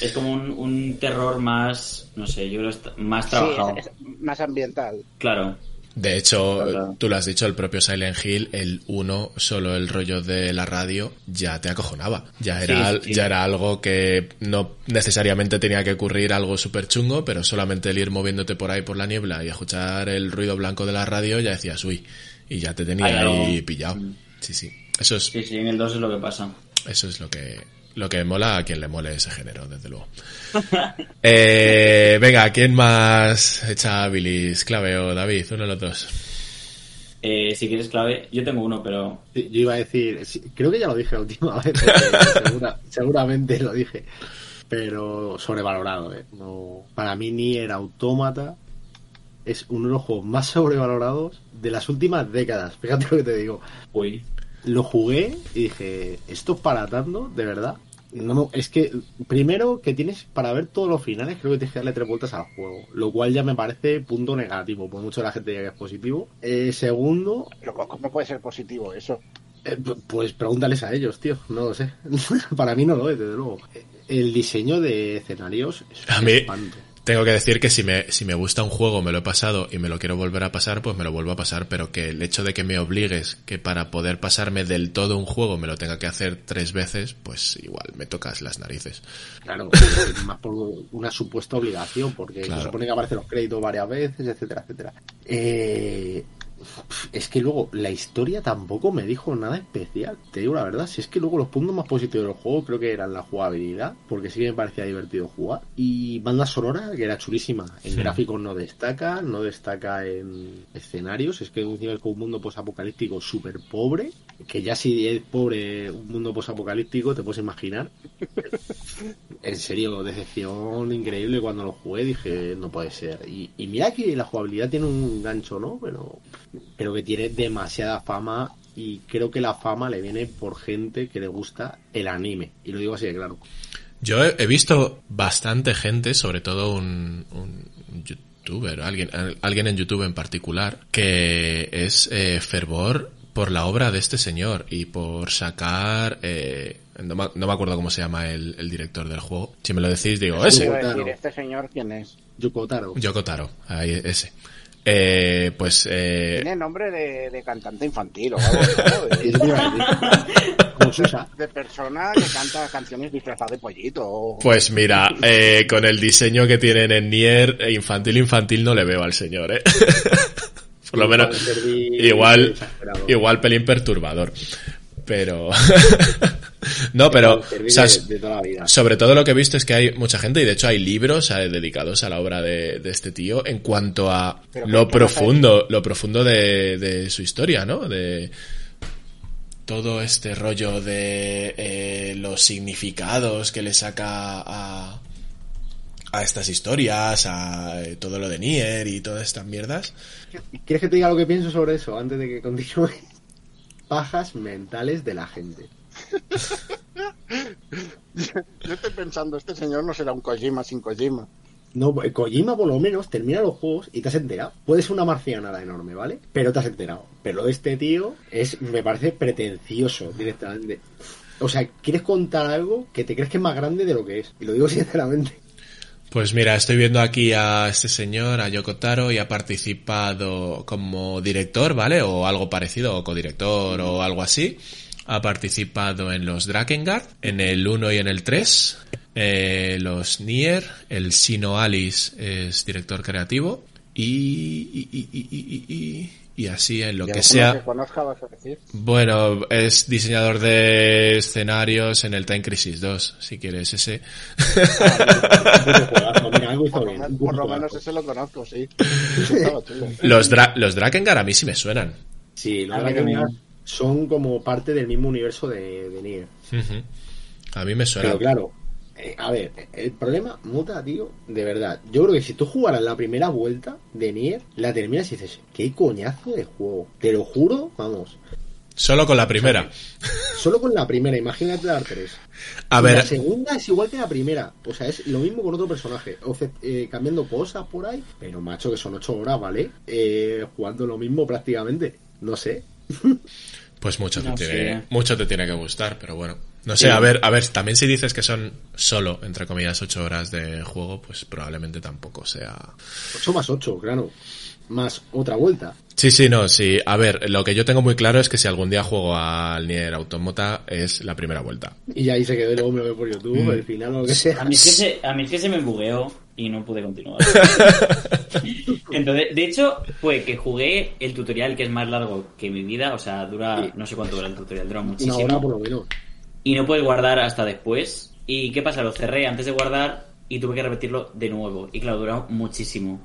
Es como un, un terror más, no sé, yo creo más Sí, trabajado. es- es más ambiental. Claro. De hecho, Claro. tú lo has dicho, el propio Silent Hill, el 1, solo el rollo de la radio, ya te acojonaba. Ya era, Sí, sí. ya era algo que no necesariamente tenía que ocurrir algo súper chungo, pero solamente el ir moviéndote por ahí por la niebla y escuchar el ruido blanco de la radio, ya decías, uy, y ya te tenía ahí pillado. Sí, sí. Eso es, Sí, sí, en el 2 es lo que pasa. eso es lo que, lo que mola a quien le mole ese género, desde luego. Eh, venga, ¿quién más echa bilis? Clave o David, uno de los dos. Eh, si quieres clave, yo tengo uno, pero Sí, Yo iba a decir, sí, creo que ya lo dije la última vez, segura- seguramente lo dije, pero sobrevalorado, ¿eh? No, para mí ni era Autómata es uno de los juegos más sobrevalorados de las últimas décadas. Fíjate lo que te digo. uy. Lo jugué y dije, ¿esto es para tanto? ¿De verdad? No, no, es que primero que tienes para ver todos los finales, creo que tienes que darle tres vueltas al juego, lo cual ya me parece punto negativo, por mucho que la gente diga que es positivo. Eh, segundo, Pero ¿cómo puede ser positivo eso? eh, pu- pues pregúntales a ellos, tío. No lo sé. Para mí no lo es, desde luego. El diseño de escenarios es A mí- espanto. Tengo que decir que si me, si me gusta un juego, me lo he pasado y me lo quiero volver a pasar, pues me lo vuelvo a pasar, pero que el hecho de que me obligues que para poder pasarme del todo un juego me lo tenga que hacer tres veces, pues igual me tocas las narices. Claro, es más por una supuesta obligación, porque Claro. se supone que aparecen los créditos varias veces, etcétera, etcétera. Eh, es que luego la historia tampoco me dijo nada especial, te digo la verdad. Si es que luego los puntos más positivos del juego creo que eran la jugabilidad, porque sí que me parecía divertido jugar, y banda sonora, que era chulísima. En Sí. gráficos no destaca, no destaca en escenarios. Es que encima es un mundo posapocalíptico súper pobre, que ya si es pobre un mundo posapocalíptico, te puedes imaginar. En serio, decepción increíble cuando lo jugué, dije, no puede ser. Y, y mira que la jugabilidad tiene un gancho, ¿no? Pero, pero que tiene demasiada fama y creo que la fama le viene por gente que le gusta el anime. Y lo digo así de claro. Yo he, visto bastante gente, sobre todo un, un youtuber, alguien, al- alguien en YouTube en particular, que es eh, fervor por la obra de este señor y por sacar... eh, no, me, no me acuerdo cómo se llama el, el director del juego. Si me lo decís, digo, ese. decir. ¿este señor quién es? Yoko Taro. Yoko Taro, ahí, ese. Eh, pues eh, Tiene nombre de, de cantante infantil o algo, de, persona que canta canciones disfrazada de pollito. Pues mira, eh, con el diseño que tienen en Nier, eh, infantil infantil no le veo al señor, ¿eh? Por lo menos, igual, igual pelín perturbador. Pero... no, pero... O sea, sobre todo lo que he visto es que hay mucha gente y de hecho hay libros eh, dedicados a la obra de, de este tío en cuanto a lo ¿qué- qué pasa profundo, lo profundo de, de su historia, ¿no? De todo este rollo de eh, los significados que le saca a, a estas historias, a eh, todo lo de Nier y todas estas mierdas. ¿Quieres que te diga lo que pienso sobre eso antes de que continúe? Pajas mentales de la gente. Yo estoy pensando, este señor no será un Kojima sin Kojima. No, eh, Kojima por lo menos termina los juegos y te has enterado. Puede ser una marcianada enorme, ¿vale? Pero te has enterado. Pero lo de este tío es, me parece pretencioso directamente. O sea, quieres contar algo que te crees que es más grande de lo que es. Y lo digo sinceramente. Pues mira, estoy viendo aquí a este señor, a Yoko Taro, y ha participado como director, ¿vale? O algo parecido, o codirector, o algo así. ha participado en los Drakengard, en el 1 y en el 3, eh, los Nier, el Sino Alice es director creativo y, y, y, y, y- así en lo ¿Y que sea. que conozca vas a decir? Bueno, es diseñador de escenarios en el Time Crisis 2, si quieres ese. Hizo Por lo, menos ese lo conozco, sí. Los, Dra los Drakengard a mí sí me suenan. Sí, los Drakengard son como parte del mismo universo de, de Nier. A mí me suena. Pero claro, eh, a ver, el problema, Muta, tío, de verdad, yo creo que si tú jugaras la primera vuelta de Nier, la terminas y dices, qué coñazo de juego. Te lo juro, vamos. Solo con la primera. Solo con la primera, imagínate dar tres. A Y ver, La segunda es igual que la primera. O sea, es lo mismo con otro personaje. O sea, eh, cambiando cosas por ahí. Pero macho, que son ocho horas, ¿vale? Eh, jugando lo mismo prácticamente. No sé. pues mucho te, tiene, mucho te tiene que gustar, pero bueno. No sé, a ver, a ver, también si dices que son solo, entre comillas, ocho horas de juego, pues probablemente tampoco sea... Ocho más ocho, claro. Más otra vuelta. Sí, sí, no, sí. A ver, lo que yo tengo muy claro es que si algún día juego al Nier Automata es la primera vuelta. Y ahí se quedó y luego me lo veo por YouTube, Mm. el final o lo que sea. A mí, es que se, a mí es que se me bugueó y no pude continuar. Entonces, de hecho, fue que jugué el tutorial que es más largo que mi vida, o sea, dura, no sé cuánto dura el tutorial, dura Una muchísimo. hora por lo menos. Y no puedes guardar hasta después. ¿Y qué pasa? Lo cerré antes de guardar y tuve que repetirlo de nuevo. Y claro, duró muchísimo.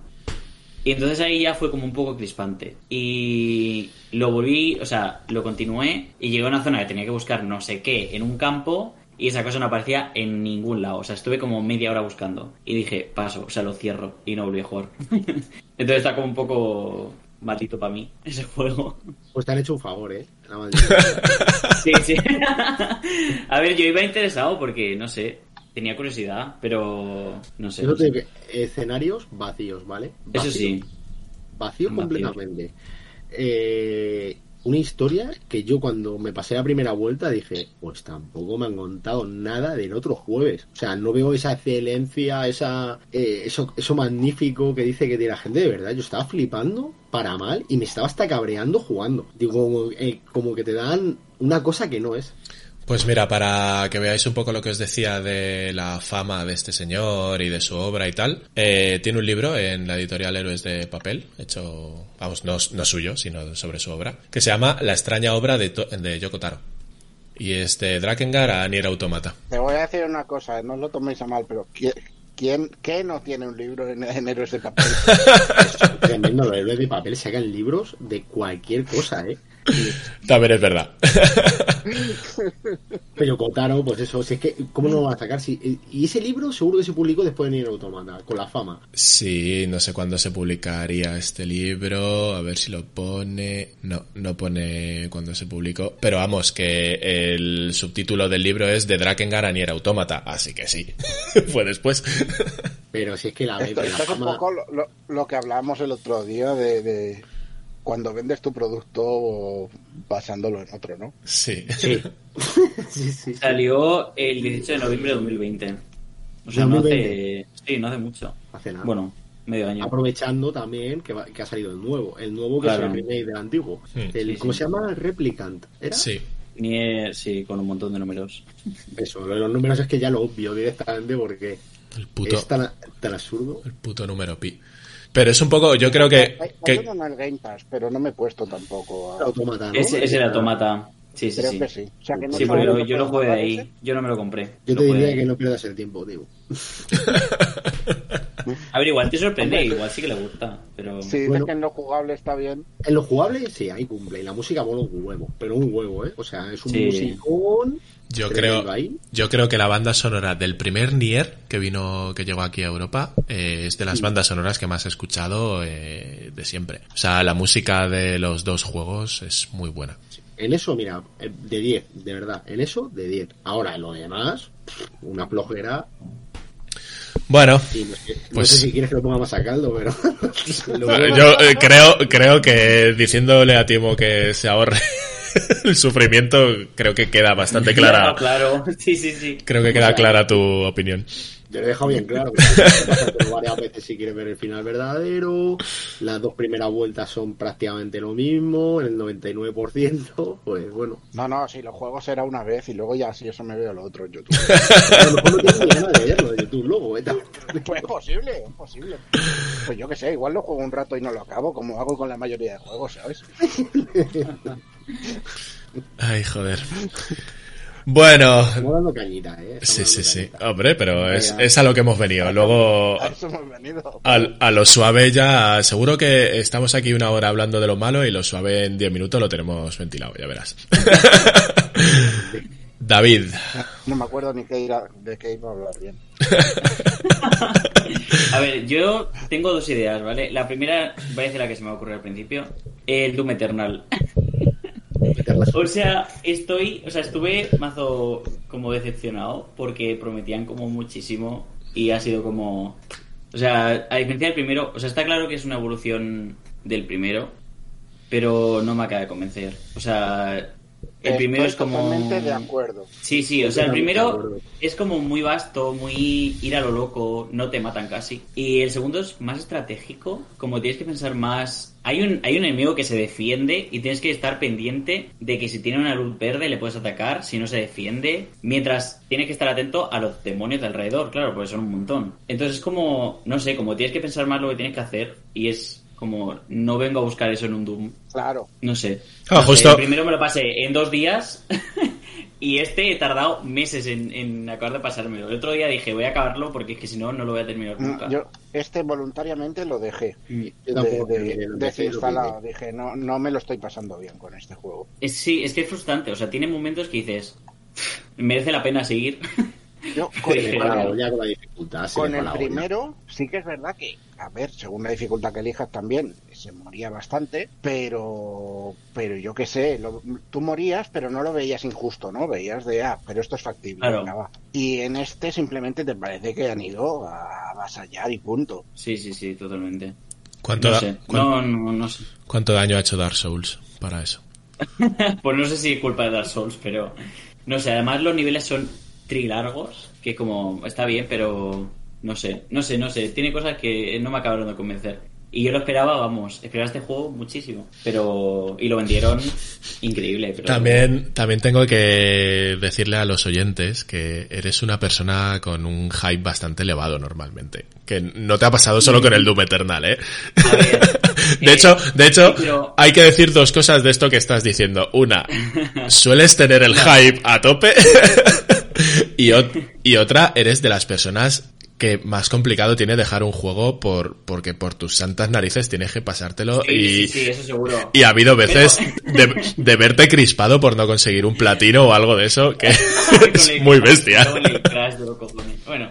Y entonces ahí ya fue como un poco crispante. Y lo volví, o sea, lo continué y llegué a una zona que tenía que buscar no sé qué en un campo y esa cosa no aparecía en ningún lado. O sea, estuve como media hora buscando. Y dije, paso, o sea, lo cierro y no volví a jugar. entonces está como un poco maldito para mí ese juego. Pues te han hecho un favor, ¿eh? Sí, sí. a ver, yo iba interesado porque, no sé, tenía curiosidad, pero no sé. No que escenarios vacíos, ¿vale? Eso sí. Vacíos. completamente. Eh, una historia que yo cuando me pasé la primera vuelta dije, pues tampoco me han contado nada del otro jueves. O sea, no veo esa excelencia, esa eh, eso, eso magnífico que dice que tiene la gente, de verdad. Yo estaba flipando para mal y me estaba hasta cabreando jugando. Digo, como, eh, como que te dan una cosa que no es. Pues mira, para que veáis un poco lo que os decía de la fama de este señor y de su obra y tal, eh, tiene un libro en la editorial Héroes de Papel, hecho, vamos, no, no suyo, sino sobre su obra, que se llama La extraña obra de, To- de Yoko Taro. Y es de Drakengard a Nier Automata. Te voy a decir una cosa, no lo toméis a mal, pero ¿quién, quién qué no tiene un libro en, en Héroes de Papel? Es tremendo, los héroes de papel sacan libros de cualquier cosa, ¿eh? También es verdad. Pero Kotaro, pues eso, si es que, ¿cómo no lo van a sacar? Si, y ese libro seguro que se publicó después de Nier Automata, con la fama. Sí, no sé cuándo se publicaría este libro, a ver si lo pone. No, no pone cuándo se publicó. Pero vamos, que el subtítulo del libro es de Drakengard a Nier Automata, así que sí, fue después. Pero si es que la, Esto, la esto es un poco lo, lo- lo que hablábamos el otro día de, de cuando vendes tu producto basándolo en otro, ¿no? Sí. Sí. sí, sí. Salió el 18 de noviembre de 2020. O sea, no 2020. hace... Sí, no hace mucho. Hace nada. Bueno, medio año. Aprovechando también que, va- que ha salido el nuevo. El nuevo que Claro. es el remake del antiguo. El, Sí, ¿Cómo sí. se llama? Replicant. ¿Era? Sí. Nier, sí, con un montón de números. Eso, lo de los números es que ya lo obvio directamente porque El puto, es tan, tan absurdo. el puto número pi. Pero es un poco, yo creo que, Hay- que el Game Pass, pero no me he puesto tampoco a... Automata, ¿no? Es, es el automata. Sí, sí, Creo sí. que sí. O sea, que no Sí, porque lo- yo lo jugué de ahí. ese. Yo no me lo compré. Yo te jugué de diría que no pierdas el tiempo, tío. A ver, igual te sorprende, igual sí que le gusta, pero... Si dices Bueno. que en lo jugable está bien, En lo jugable, sí, ahí cumple. Y la música mola un huevo, pero un huevo, ¿eh? O sea, es un Sí. musicón. Yo creo, yo creo que la banda sonora del primer Nier que vino, que llegó aquí a Europa, eh, es de las bandas sonoras que más he escuchado eh, de siempre. O sea, la música de los dos juegos es muy buena. En eso, mira, eh, de 10, de verdad. En eso, de 10. Ahora, en lo demás, una flojera. Bueno, no, sé, no Pues- sé si quieres que lo ponga más a caldo, pero. veo- Yo eh, creo, creo que diciéndole a Timo que se ahorre el sufrimiento, creo que queda bastante clara. Claro, claro. Sí, sí, sí. Creo que queda clara tu opinión. Yo lo he dejado bien claro. varias veces si quieres ver el final verdadero. Las dos primeras vueltas son prácticamente lo mismo, el 99%. Pues bueno. No, no, si los juegos era una vez y luego ya si eso me veo lo otro en YouTube. A lo mejor no ni ganas de verlo de YouTube luego, ¿eh? Pues es posible, es posible. Pues yo que sé, igual lo juego un rato y no lo acabo, como hago con la mayoría de juegos, ¿sabes? Ay, joder. Bueno, Estamos dando cañita, ¿eh? Estamos sí, sí, sí. Hombre, pero es, es a lo que hemos venido. Luego, A eso hemos venido. al- a, lo suave ya, seguro que estamos aquí una hora hablando de lo malo y lo suave en 10 minutos lo tenemos ventilado, ya verás. David, No me acuerdo ni qué ir de qué iba a hablar bien. A ver, yo tengo dos ideas, ¿vale? La primera va a decir la que se me ocurrió al principio. El Doom Eternal. O sea, estoy, o sea, estuve mazo como decepcionado porque prometían como muchísimo y ha sido como, o sea, a diferencia del primero, o sea, está claro que es una evolución del primero, pero no me acaba de convencer. O sea, el primero Estoy es como totalmente de acuerdo. Sí, sí, o sea, el primero es como muy vasto, muy ir a lo loco, no te matan casi. Y el segundo es más estratégico, como tienes que pensar más... Hay un, hay un enemigo que se defiende y tienes que estar pendiente de que si tiene una luz verde le puedes atacar, si no se defiende, mientras tienes que estar atento a los demonios de alrededor, claro, porque son un montón. Entonces es como, no sé, como tienes que pensar más lo que tienes que hacer y es como, no vengo a buscar eso en un Doom. Claro. No sé. Ah, No sé, justo- El primero me lo pasé en dos días y este he tardado meses en, en acabar de pasármelo. El otro día dije, voy a acabarlo porque es que si no, no lo voy a terminar nunca. Mm, Yo este voluntariamente lo dejé. Yo tampoco de, lo lo desinstalado. Dije, no, no me lo estoy pasando bien con este juego. Es, sí, es que es frustrante. O sea, tiene momentos que dices, merece la pena seguir. Yo con, Sí, el- olla con la dificultad. se con me va el la olla. primero, sí que es verdad que, a ver, según la dificultad que elijas también, se moría bastante, pero pero yo qué sé, lo- tú morías, pero no lo veías injusto, ¿no? Veías de, ah, pero esto es factible. Claro. venga, va. Y en este simplemente te parece que han ido a avasallar y punto. Sí, sí, sí, totalmente. ¿cuánto, No da- sé, cuán- no, no, no sé. cuánto daño ha hecho Dark Souls para eso? Pues no sé si es culpa de Dark Souls, pero no sé, además los niveles son trilargos, que como está bien, pero no sé, no sé, no sé, tiene cosas que no me acabaron de convencer. Y yo lo esperaba, vamos, esperaba este juego muchísimo, pero y lo vendieron increíble, pero También, también tengo que decirle a los oyentes que eres una persona con un hype bastante elevado normalmente. Que no te ha pasado solo con el Doom Eternal, ¿eh? A ver, De eh, hecho, de hecho, pero- hay que decir dos cosas de esto que estás diciendo. Una, sueles tener el hype a tope. y, ot- y otra, eres de las personas que más complicado tiene dejar un juego por, porque por tus santas narices tienes que pasártelo sí, y, sí, sí, eso seguro. y ha habido veces Pero- de, de verte crispado por no conseguir un platino o algo de eso que es muy bestia. Bueno,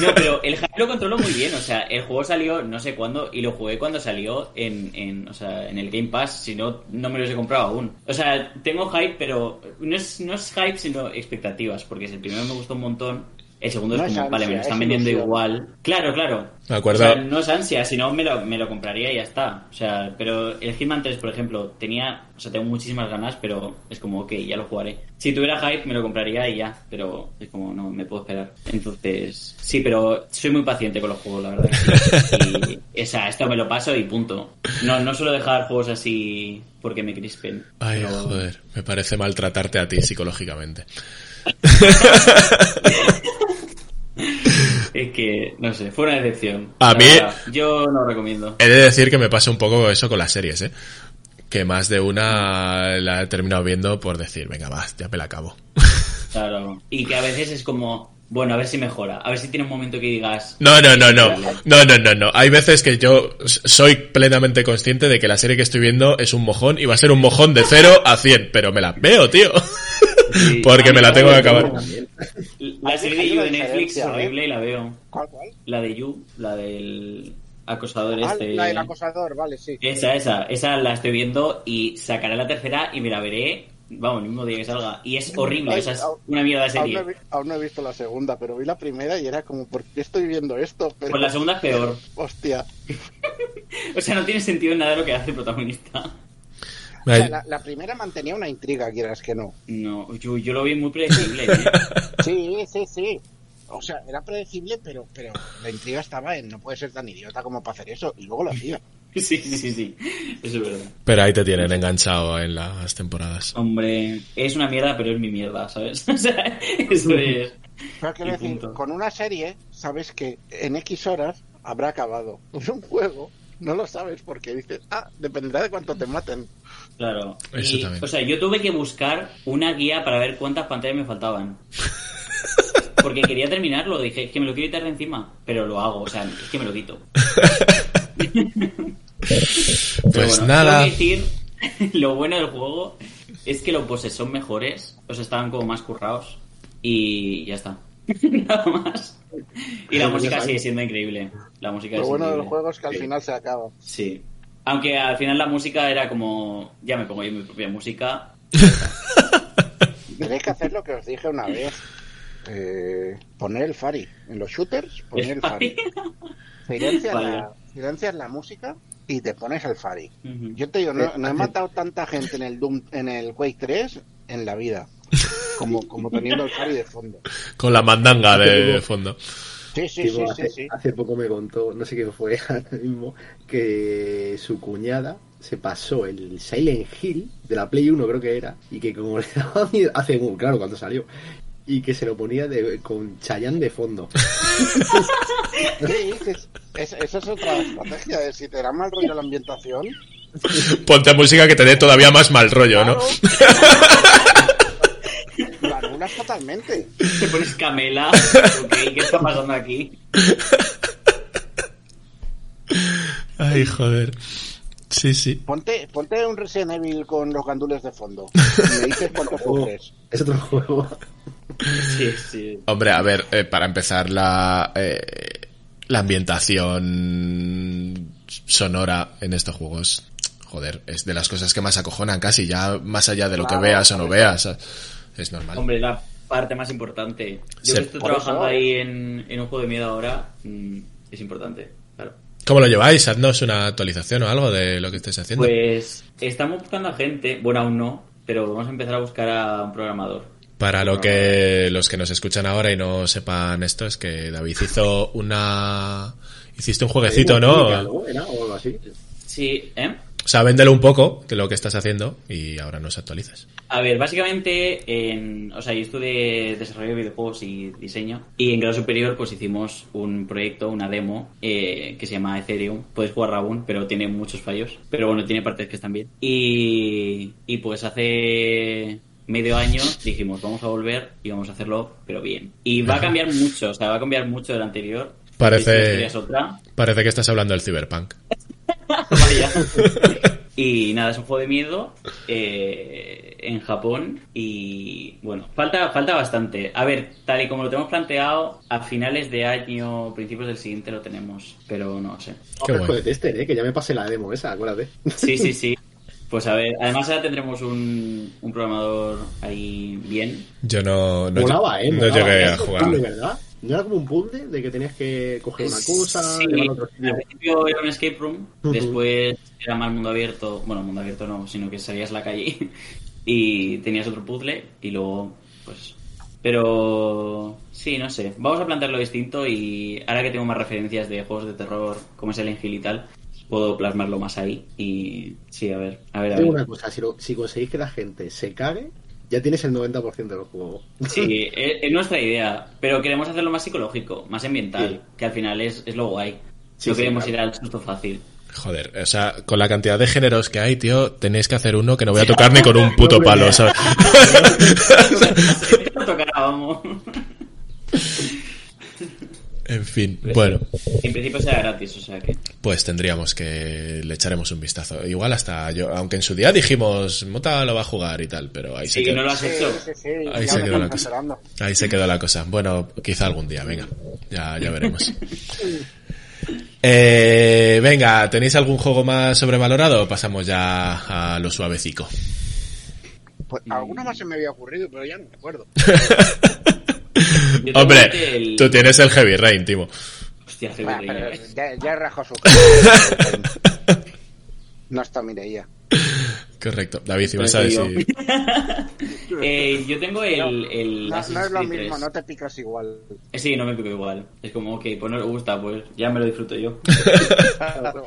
no, pero el hype lo controlo muy bien. O sea, el juego salió no sé cuándo y lo jugué cuando salió en, en, o sea, en el Game Pass. Si no, no me los he comprado aún. O sea, tengo hype, pero no es, no es hype, sino expectativas. Porque si el primero me gustó un montón, el segundo No es es como, vale, me lo están es vendiendo ilusión. igual. Claro, claro. Me acuerdo. O sea, no es ansia, si no me lo, me lo compraría y ya está. O sea, pero el Hitman 3, por ejemplo, tenía, o sea, tengo muchísimas ganas, pero es como, ok, ya lo jugaré. Si tuviera hype, me lo compraría y ya, pero es como, no, me puedo esperar. Entonces, sí, pero soy muy paciente con los juegos, la verdad. Y, o sea, esto me lo paso y punto. No, no suelo dejar juegos así porque me crispen. Ay, pero- joder, me parece maltratarte a ti psicológicamente. Es que, no sé, fue una decepción. A La mí- verdad, yo no recomiendo. He de decir que me pasa un poco eso con las series, ¿eh? Que más de una la he terminado viendo por decir, venga, va, ya me la acabo. Claro. Y que a veces es como, bueno, a ver si mejora. A ver si tiene un momento que digas. No, no, no, no. No, no, no, no. Hay veces que yo soy plenamente consciente de que la serie que estoy viendo es un mojón y va a ser un mojón de 0 a 100, pero me la veo, tío. Sí, Porque me la tengo que acabar. La serie de You de Netflix es ¿eh? horrible y la veo. ¿Cuál, cuál? La de You, la del acosador Ah, este. la del acosador, vale, sí. Esa, esa, esa la estoy viendo y sacaré la tercera y me la veré, vamos, el mismo día que salga. Y es horrible, Ay, esa es aún- una mierda de Aún serie. no, he, vi- aún no he visto la segunda, pero vi la primera y era como, ¿por qué estoy viendo esto? Pero, Pues la segunda es peor. Hostia. O sea, no tiene sentido nada lo que hace el protagonista. O sea, la, la primera mantenía una intriga, quieras que no. No, yo, yo lo vi muy predecible. ¿eh? Sí, sí, sí. O sea, era predecible, pero, pero la intriga estaba en no puede ser tan idiota como para hacer eso. Y luego lo hacía. Sí, sí, sí, sí. Eso es verdad. Pero ahí te tienen enganchado en las temporadas. Hombre, es una mierda, pero es mi mierda, ¿sabes? O sea, eso es. Pero quiero decir, punto. con una serie, sabes que en X horas habrá acabado. Con un juego, no lo sabes porque dices, ah, dependerá de cuánto te maten. Claro. Eso Y, también. O sea, yo tuve que buscar una guía para ver cuántas pantallas me faltaban. Porque quería terminarlo, dije, es que me lo quiero quitar de encima, pero lo hago, o sea, es que me lo quito. Pues Pero bueno, nada. que decir, lo bueno del juego es que los bosses son mejores, o sea, estaban como más currados y ya está. Nada más. Y la música sigue siendo increíble. La música Lo bueno del increíble. juego es que al final se acaba. Sí. Aunque al final la música era como, ya me pongo yo mi propia música. Tenéis que hacer lo que os dije una vez. Eh, poner el Fari. En los shooters, poner el Fari. Silencias, Vale. la, silencias la música y te pones el Fari. Yo te digo, no, no he matado tanta gente en el Doom, en el Quake 3 en la vida. Como, como teniendo el Fari de fondo. Con la mandanga de fondo. Sí, sí, Tipo, sí, hace, sí, sí. hace poco me contó, no sé qué fue ahora mismo, que su cuñada se pasó el Silent Hill de la Play 1 creo que era, y que como le daba miedo, hace, claro, cuando salió, y que se lo ponía de, con Chayanne de fondo. Sí, que es- es- esa es otra estrategia. De si te da mal rollo la ambientación, Ponte música que te dé todavía más mal rollo, ¿no? claro, anulas totalmente. Te pones Camela. ok, ¿qué está pasando aquí? Ay, joder. Sí, sí. Ponte, ponte un Resident Evil con los gandules de fondo. Y me dices cuánto sufres. Es otro juego. Sí, sí. Hombre, a ver, eh, para empezar, la, eh, la ambientación sonora en estos juegos, joder, es de las cosas que más acojonan casi, ya más allá de lo que Claro, veas o no veas, es normal. Hombre, la parte más importante. Yo que estoy trabajando ahí en, en un juego de miedo ahora, mm, es importante, claro. ¿Cómo lo lleváis? Haznos una actualización o algo de lo que estés haciendo. Pues estamos buscando a gente, bueno, aún no, pero vamos a empezar a buscar a un programador. Para lo que los que nos escuchan ahora y no sepan esto, es que David hizo una... Hiciste un jueguecito, ¿no? Sí, ¿eh? Sea, véndelo un poco de lo que estás haciendo y ahora nos actualizas. A ver, básicamente, en, o sea, yo estudié desarrollo de videojuegos y diseño y en grado superior pues hicimos un proyecto, una demo eh, que se llama Ethereum. Puedes jugar aún, pero tiene muchos fallos. Pero bueno, tiene partes que están bien. Y, y pues hace medio año dijimos, vamos a volver y vamos a hacerlo, pero bien. Y va a cambiar mucho, o sea, va a cambiar mucho del anterior. Parece- otra. Parece que estás hablando del Cyberpunk. Vaya. Y nada, es un juego de miedo eh, en Japón y bueno, falta, falta bastante. A ver, tal y como lo tenemos planteado, a finales de año, principios del siguiente lo tenemos, pero no sé. Qué bueno. de tester, ¿eh? Que ya me pasé la demo esa, acuérdate. Sí, sí, sí. Pues a ver, además ahora tendremos un, un programador ahí bien. Yo no, no, Molaba, ¿eh? no llegué a puzzle, ¿verdad? ¿No era como un puzzle de que tenías que coger una cosa, Sí, otro al principio era un escape room, Ujú. después era más mundo abierto, bueno, mundo abierto no, sino que salías a la calle y tenías otro puzzle y luego, pues... Pero sí, no sé, vamos a plantearlo distinto y ahora que tengo más referencias de juegos de terror como es el Hill y tal, puedo plasmarlo más ahí y sí, a ver, a ver, a Tengo ver. una cosa, si, lo- si conseguís que la gente se cague, ya tienes el 90% del juego. Sí, es, es nuestra idea, pero queremos hacerlo más psicológico, más ambiental, Sí. que al final es, es lo guay. Sí, no sí, queremos claro. ir al susto fácil. Joder, o sea, con la cantidad de géneros que hay, tío, tenéis que hacer uno que no voy a tocar ni con un puto palo, ¿sabes? No tocará, vamos. en fin, bueno, En principio será gratis, o sea que. Pues tendríamos que le echaremos un vistazo. Igual hasta yo, aunque en su día dijimos, Mota lo va a jugar y tal, pero ahí se Sí, que quedó, no lo has hecho. sí, sí, Ahí se quedó la cosa. ahí se quedó la cosa. Bueno, quizá algún día, venga, ya, ya veremos. Eh, venga, ¿tenéis algún juego más sobrevalorado? o Pasamos ya a lo suavecico. Pues alguna más se me había ocurrido, pero ya no me acuerdo. Hombre, el- tú tienes el Heavy Rain, Timo. Hostia, pero ¿eh? ya, ya rajo su No está Mireia. Correcto. David, ibas a Pero soy decir... Eh, yo tengo el, el No, no es lo mismo, 3. no te picas igual. Eh, Sí, no me pico igual. Es como, ok, pues no le gusta, pues ya me lo disfruto yo. Claro.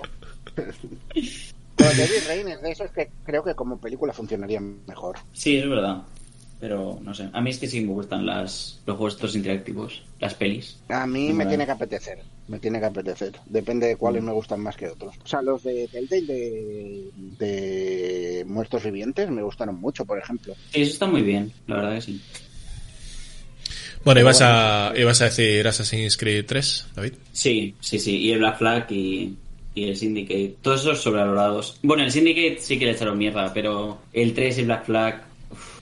Pero David Rain es de esos que creo que como película funcionaría mejor. Sí, es verdad. Pero no sé. A mí es que sí me gustan las, los juegos estos interactivos, las pelis. A mí me tiene que apetecer, me tiene que apetecer. Depende de cuáles Mm. me gustan más que otros. O sea, los de Telltale de, de Muertos Vivientes me gustaron mucho, por ejemplo. Sí, eso está muy bien, la verdad que sí. Bueno, ibas a, ibas a decir Assassin's Creed 3, David. Sí, sí, sí. Y el Black Flag y, y el Syndicate. Todos esos sobrevalorados. Bueno, el Syndicate sí que le echaron mierda, pero el 3 y el Black Flag.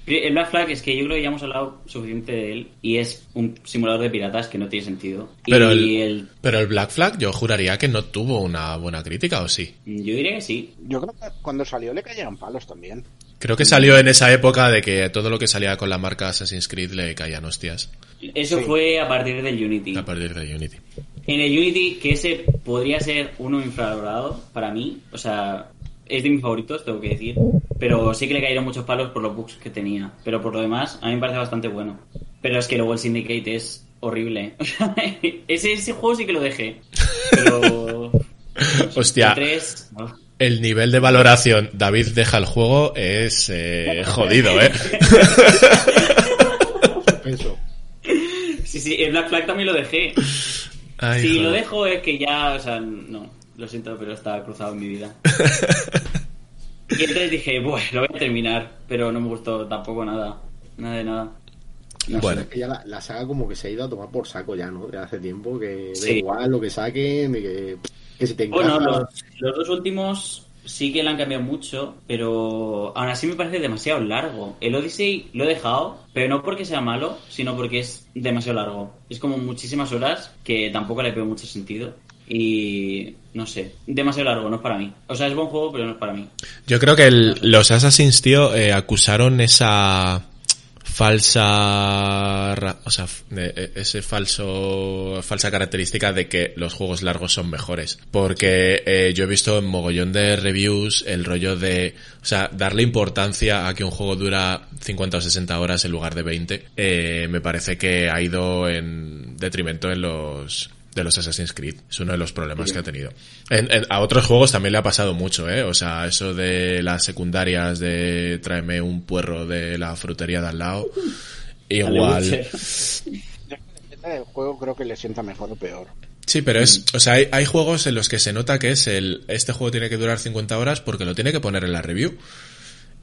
El Black Flag es que yo creo que ya hemos hablado suficiente de él y es un simulador de piratas que no tiene sentido. Pero y el, el... pero el Black Flag yo juraría que no tuvo una buena crítica, ¿o sí? Yo diría que sí. Yo creo que cuando salió le cayeron palos también. Creo que salió en esa época de que todo lo que salía con la marca Assassin's Creed le caían hostias Eso Sí. fue a partir del Unity. a partir de Unity. En el Unity, que ese podría ser uno infravalorado para mí, o sea, es de mis favoritos, tengo que decir, pero sí que le cayeron muchos palos por los bugs que tenía, pero por lo demás, a mí me parece bastante bueno. Pero es que luego el Syndicate es horrible. Ese, ese juego sí que lo dejé, pero... Hostia. El 3, no. El nivel de valoración David deja el juego es eh, jodido, ¿eh? Eso. Sí, sí, el Black Flag también lo dejé. Ay, si joder. lo dejo es que ya, o sea, no, lo siento, pero está cruzado en mi vida. Y entonces dije, bueno, lo voy a terminar, pero no me gustó tampoco nada, nada de nada. No sé. Bueno. Es que ya la, la saga como que se ha ido a tomar por saco ya, ¿no? De hace tiempo que da Sí. igual lo que saquen, y que, que si te encaja... Bueno, los, los dos últimos sí que le han cambiado mucho, pero aún así me parece demasiado largo. El Odyssey lo he dejado, pero no porque sea malo, sino porque es demasiado largo. Es como muchísimas horas que tampoco le veo mucho sentido. Y no sé, demasiado largo, no es para mí. O sea, es buen juego, pero no es para mí. Yo creo que los Assassins, tío, eh, acusaron esa falsa, o sea, e- ese falso, falsa característica de que los juegos largos son mejores. Porque eh, yo he visto en mogollón de reviews el rollo de, o sea, darle importancia a que un juego dura 50 o 60 horas en lugar de 20, eh, me parece que ha ido en detrimento en los de los Assassin's Creed. Es uno de los problemas que ha tenido. En- en- a otros juegos también le ha pasado mucho, ¿eh? O sea, eso de las secundarias de tráeme un puerro de la frutería de al lado. Igual. Del juego, creo que le sienta mejor o peor. Sí, pero es, o sea, hay, hay juegos en los que se nota que es el, este juego tiene que durar 50 horas porque lo tiene que poner en la review.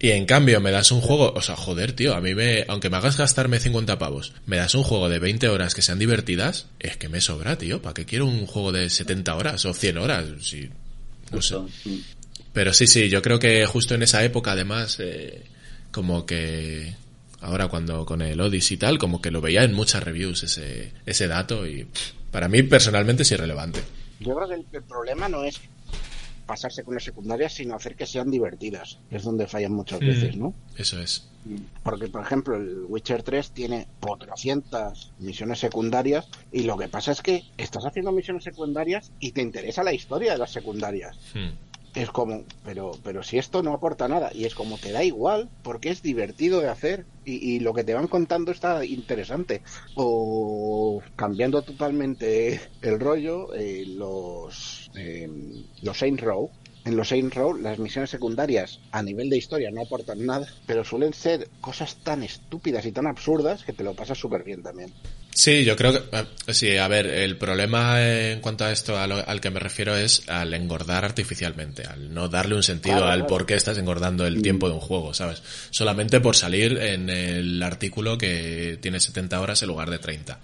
Y en cambio me das un juego, o sea, joder, tío, a mí me, aunque me hagas gastarme 50 pavos, me das un juego de 20 horas que sean divertidas, es que me sobra, tío, ¿para qué quiero un juego de 70 horas o 100 horas? Si, no sé. Mm. Pero sí, sí, yo creo que justo en esa época, además, eh, como que ahora cuando con el Odyssey y tal, como que lo veía en muchas reviews ese, ese dato y para mí personalmente es irrelevante. Yo creo que el, el problema no es pasarse con las secundarias, sino hacer que sean divertidas. Es donde fallan muchas Mm. veces, ¿no? Eso es. Porque, por ejemplo, el Witcher 3 tiene 400 misiones secundarias y lo que pasa es que estás haciendo misiones secundarias y te interesa la historia de las secundarias. Hmm. Es como, pero, pero si esto no aporta nada y es como te da igual porque es divertido de hacer y, y lo que te van contando está interesante. O cambiando totalmente el rollo, eh, los, eh, los Saints Row. En los Saints Row las misiones secundarias a nivel de historia no aportan nada, pero suelen ser cosas tan estúpidas y tan absurdas que te lo pasas súper bien también. Sí, yo creo que, eh, sí, a ver, el problema en cuanto a esto a lo- al que me refiero es al engordar artificialmente, al no darle un sentido Claro, al claro. por qué estás engordando el tiempo de un juego, ¿sabes? Solamente por salir en el artículo que tiene 70 horas en lugar de 30.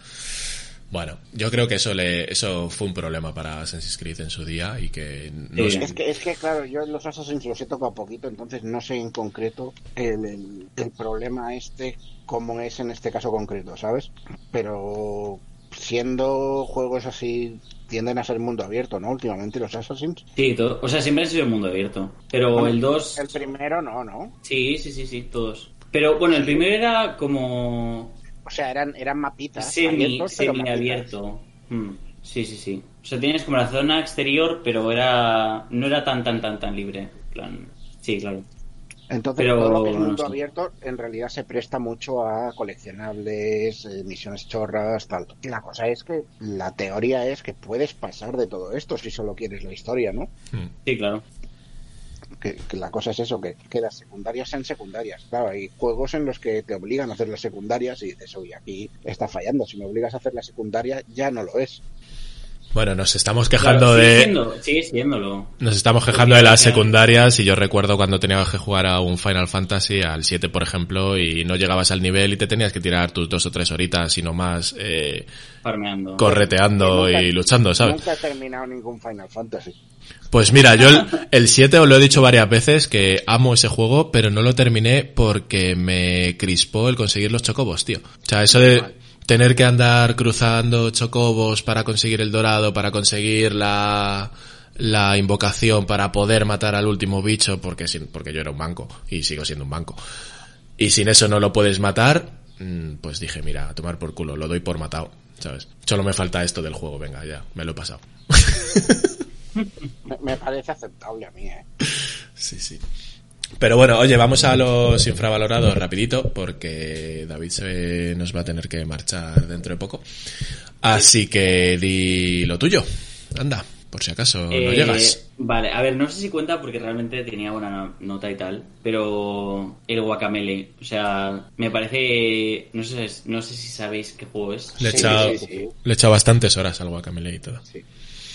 Bueno, yo creo que eso le, eso fue un problema para Assassin's Creed en su día y que no Sí. sé- Es que, es que, claro, yo los Assassins los he tocado poquito, entonces no sé en concreto el, el, el problema este, cómo es en este caso concreto, ¿sabes? Pero siendo juegos así, tienden a ser mundo abierto, ¿no? Últimamente los Assassins. Sí, todo, o sea, siempre ha sido mundo abierto. Pero Bueno, el 2... El primero no, ¿no? Sí, sí, sí, sí, todos. Pero bueno, el primero era como O sea, eran, eran mapitas semi, abiertos, semi mapitas. abierto. Mm, Sí, sí, sí. O sea, tienes como la zona exterior, pero era no era tan, tan, tan, tan libre. Plan, Sí, claro. Entonces, Pero, todo lo que es no mundo sé. abierto en realidad se presta mucho a coleccionables, eh, misiones chorras, tal. La cosa es que la teoría es que puedes pasar de todo esto si solo quieres la historia, ¿no? Sí, claro. Que, que la cosa es eso, que, que las secundarias sean secundarias. Claro, hay juegos en los que te obligan a hacer las secundarias y dices, oye, aquí está fallando. Si me obligas a hacer la secundaria, ya no lo es. Bueno, nos estamos quejando Claro, sigue de... siendo- sigue siéndolo. Nos estamos quejando de las secundarias y yo recuerdo cuando tenías que jugar a un Final Fantasy, al 7 por ejemplo, y no llegabas al nivel y te tenías que tirar tus dos o tres horitas y no más eh, Farmeando. correteando nunca- y luchando, ¿sabes? Nunca he terminado ningún Final Fantasy. Pues mira, yo el, el 7 os lo he dicho varias veces que amo ese juego, pero no lo terminé porque me crispó el conseguir los chocobos, tío. O sea, eso de tener que andar cruzando chocobos para conseguir el dorado, para conseguir la, la invocación, para poder matar al último bicho, porque, sin, porque yo era un banco y sigo siendo un banco. Y sin eso no lo puedes matar, mm, pues dije, mira, a tomar por culo, lo doy por matado, ¿sabes? Solo me falta esto del juego, venga, ya, me lo he pasado. Me, me parece aceptable a mí, ¿eh? Sí, sí. Pero bueno, oye, vamos a los infravalorados rapidito porque David se nos va a tener que marchar dentro de poco. Así que di lo tuyo. Anda, por si acaso no Eh, llegas. Vale, a ver, no sé si cuenta porque realmente tenía buena no- nota y tal, pero el Guacamele, o sea, me parece, no sé, no sé si sabéis qué juego es. Le he sí, echado, sí, sí. le he echado bastantes horas al Guacamele y todo.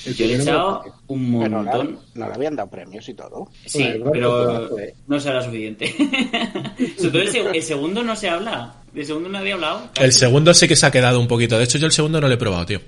Yo le he echado un Pero no, montón. no le habían dado premios y todo. Sí, Bueno, pero pues, pues, no será suficiente. Sobre todo el, seg- el segundo no se habla. El segundo nadie ha hablado. El segundo sí que se ha quedado un poquito. De hecho, yo el segundo no lo he probado, tío.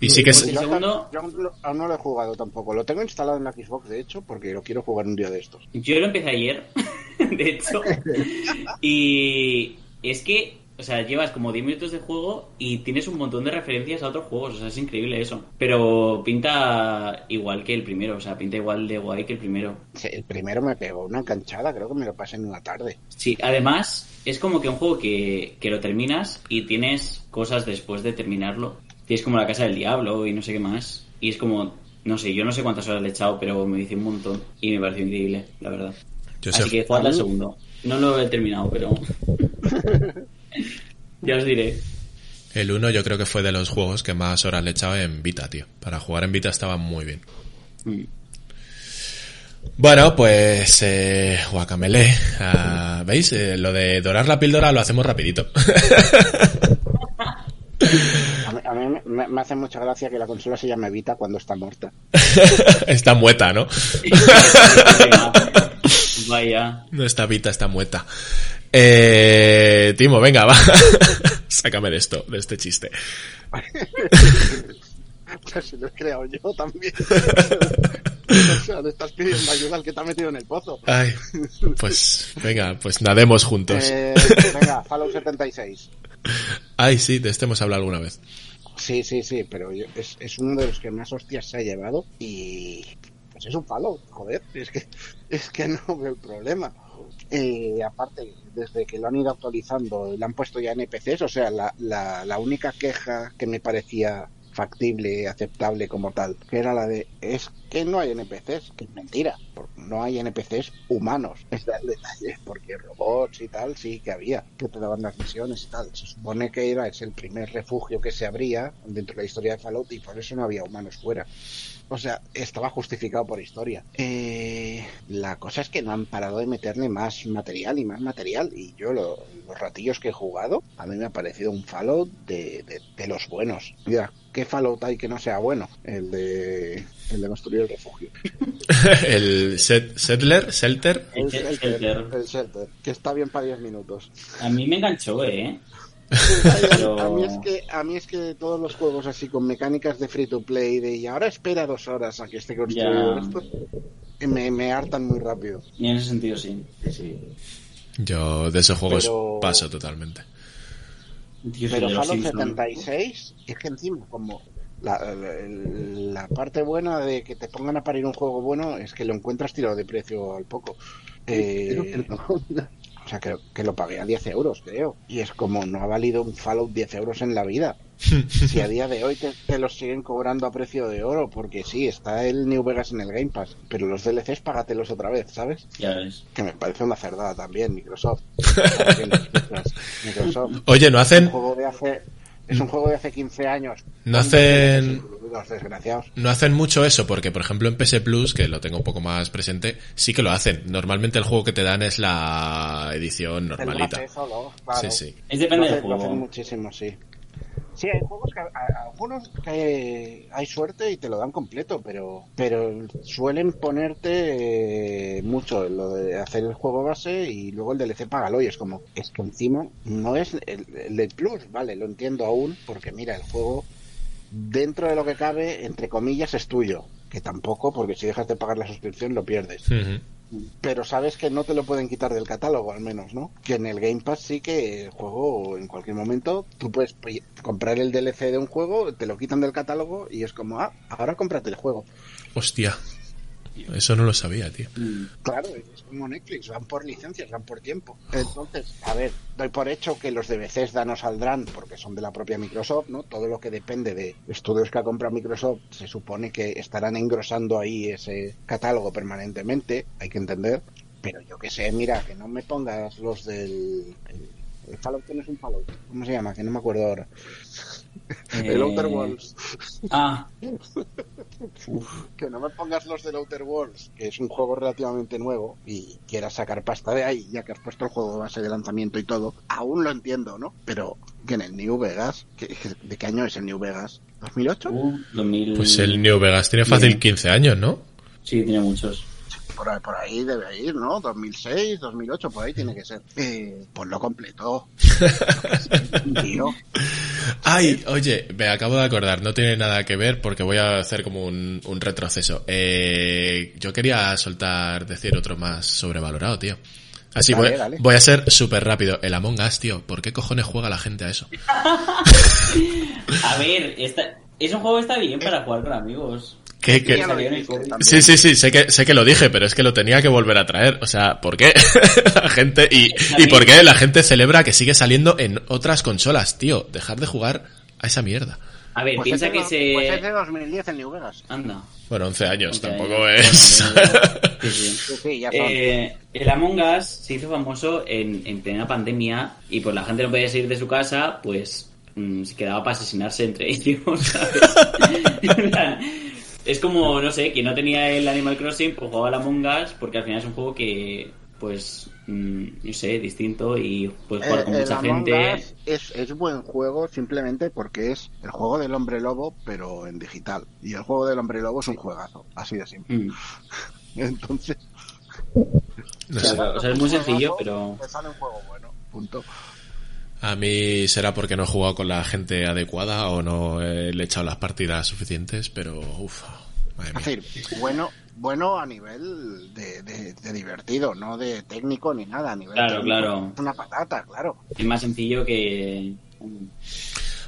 Y sí que es... El Yo, segundo- yo aún no lo he jugado tampoco. Lo tengo instalado en la Xbox, de hecho, porque lo quiero jugar un día de estos. Yo lo empecé ayer, de hecho. Y es que, o sea, llevas como 10 minutos de juego y tienes un montón de referencias a otros juegos. O sea, es increíble eso. Pero pinta igual que el primero. O sea, pinta igual de guay que el primero. Sí, El primero me pegó una enganchada, creo que me lo pasé en una tarde. Sí, además, es como que un juego que, que lo terminas y tienes cosas después de terminarlo. Tienes como la casa del diablo y no sé qué más. Y es como, no sé, yo no sé cuántas horas le he echado, pero me dice un montón. Y me pareció increíble, la verdad. Yo sé- Así que jugad al segundo. No lo he terminado, pero. ya os diré. El 1 yo creo que fue de los juegos que más horas le he echado en Vita, tío. Para jugar en Vita estaba muy bien. Mm. Bueno, pues eh, Guacamele. Ah, ¿Veis? Eh, lo de dorar la píldora lo hacemos rapidito. A mí, a mí me, me hace mucha gracia que la consola se llame Vita cuando está muerta. está mueta, ¿no? Vaya. No está Vita, está mueta. Eh, Timo, venga, va. Sácame de esto, de este chiste. Pues si lo he creado yo también. o sea, le estás pidiendo ayuda al que te ha metido en el pozo. Ay, pues venga, pues nademos juntos. Eh, venga, Fallout 76. Ay, sí, de este hemos hablado alguna vez. Sí, sí, sí, pero yo- es, es uno de los que más hostias se ha llevado y pues es un Fallout, joder, es que, es que no veo el problema. Eh, aparte, desde que lo han ido actualizando, le han puesto ya NPCs, o sea, la, la, la única queja que me parecía factible, aceptable como tal, que era la de, es que no hay NPCs, que es mentira, porque no hay NPCs humanos, es el detalle, porque robots y tal sí que había, que te daban las misiones y tal, se supone que era, es el primer refugio que se abría dentro de la historia de Fallout y por eso no había humanos fuera. O sea, estaba justificado por historia. Eh, la cosa es que no han parado de meterle más material y más material. Y yo, lo- los ratillos que he jugado, a mí me ha parecido un Fallout de, de- de los buenos. Mira, ¿qué Fallout hay que no sea bueno? El de, el de construir el refugio. El set- Settler, Shelter. El El Shelter. shelter, el shelter, que está bien para 10 minutos. A mí me enganchó, ¿eh? A mí es que a mí es que todos los juegos así con mecánicas de free to play de y ahora espera dos horas a que esté construido Ya. esto me, me hartan muy rápido. Y en ese sentido sí. Yo de esos juegos Pero- paso totalmente. Pero Simpson. 76 es que encima como la, la- la parte buena de que te pongan a parir un juego bueno es que lo encuentras tirado de precio al poco. Eh, o sea, que, que lo pagué a 10 euros, creo. Y es como no ha valido un Fallout 10 euros en la vida. Si a día de hoy te, te los siguen cobrando a precio de oro, porque sí, está el New Vegas en el Game Pass, pero los DLCs págatelos otra vez, ¿sabes? Ya ves. Que me parece una cerdada también, Microsoft. Microsoft. Oye, ¿no hacen, un juego de hace, es un juego de hace 15 años. No hacen- Los desgraciados. no hacen mucho eso? Porque, por ejemplo, en PS Plus, que lo tengo un poco más presente, sí que lo hacen. Normalmente el juego que te dan es la edición normalita. base solo, claro. Sí, sí. Es depende lo del hacen, lo hacen juego. muchísimo, sí. Sí, hay juegos que, algunos que hay suerte y te lo dan completo, pero pero suelen ponerte eh, mucho lo de hacer el juego base y luego el DLC págalo y es como, es que encima no es el, el plus, vale, lo entiendo aún, porque mira, el juego dentro de lo que cabe, entre comillas, es tuyo, que tampoco, porque si dejas de pagar la suscripción lo pierdes. Pero sabes que no te lo pueden quitar del catálogo al menos, ¿no? Que en el Game Pass sí que el juego en cualquier momento tú puedes comprar el DLC de un juego, te lo quitan del catálogo y es como, ah, ahora cómprate el juego. Hostia. Eso no lo sabía, tío. Claro, es como Netflix, van por licencias, van por tiempo. Entonces, a ver, doy por hecho que los de Bethesda no saldrán porque son de la propia Microsoft, ¿no? Todo lo que depende de estudios que ha comprado Microsoft se supone que estarán engrosando ahí ese catálogo permanentemente, hay que entender. Pero yo que sé, mira, que no me pongas los del... El, Fallout no un Fallout, ¿cómo se llama? Que no me acuerdo ahora. El Eh, Outer Worlds. Ah, Que no me pongas los del Outer Worlds, que es un juego relativamente nuevo y quieras sacar pasta de ahí, ya que has puesto el juego base de lanzamiento y todo. Aún lo entiendo, ¿no? Pero que en el New Vegas, que- ¿de qué año es el New Vegas? ¿2008? uh, 2000... Pues el New Vegas tiene fácil Bien. 15 años, ¿no? Sí, tiene muchos. Por ahí, por ahí debe ir, ¿no? 2006, 2008, por ahí tiene que ser. Eh, pues lo completó. Tío. Ay, oye, me acabo de acordar, no tiene nada que ver porque voy a hacer como un, un retroceso. Eh, yo quería soltar, decir otro más sobrevalorado, tío. Así Dale, voy, dale. voy a ser súper rápido. El Among Us, tío. ¿Por qué cojones juega la gente a eso? A ver, esta... es un juego que está bien para jugar con amigos. ¿Qué, qué- Ya lo salió en también. Sí, sí, sí, sé que, sé que lo dije, pero es que lo tenía que volver a traer. O sea, ¿por qué la gente y, y por qué la gente celebra que sigue saliendo en otras consolas, tío? Dejar de jugar a esa mierda. A ver, Pues piensa es que se... pues es de 2010 el New Vegas. Anda. Bueno, 11 años, tampoco es. sí, sí. Sí, sí, ya son. Eh, el Among Us se hizo famoso en, en plena pandemia y pues la gente no podía salir de su casa, pues mm, se quedaba para asesinarse entre ellos, ¿sabes? Es como, no sé, quien no tenía el Animal Crossing, pues jugaba al Among Us porque al final es un juego que, pues, mm, no sé, distinto y puedes jugar con Eh, mucha Among gente. Us es, es buen juego simplemente porque es el juego del hombre lobo, pero en digital. Y el juego del hombre lobo es un juegazo, así de simple. Mm. Entonces, No O sé. sea, o sea, es muy sencillo, pero... te sale un juego bueno, punto. A mí será porque no he jugado con la gente adecuada o no he le he echado las partidas suficientes, pero uff, Es decir, bueno, bueno a nivel de, de- de divertido, no de técnico ni nada. A nivel Claro, técnico claro. Es una patata, claro. Es más sencillo que...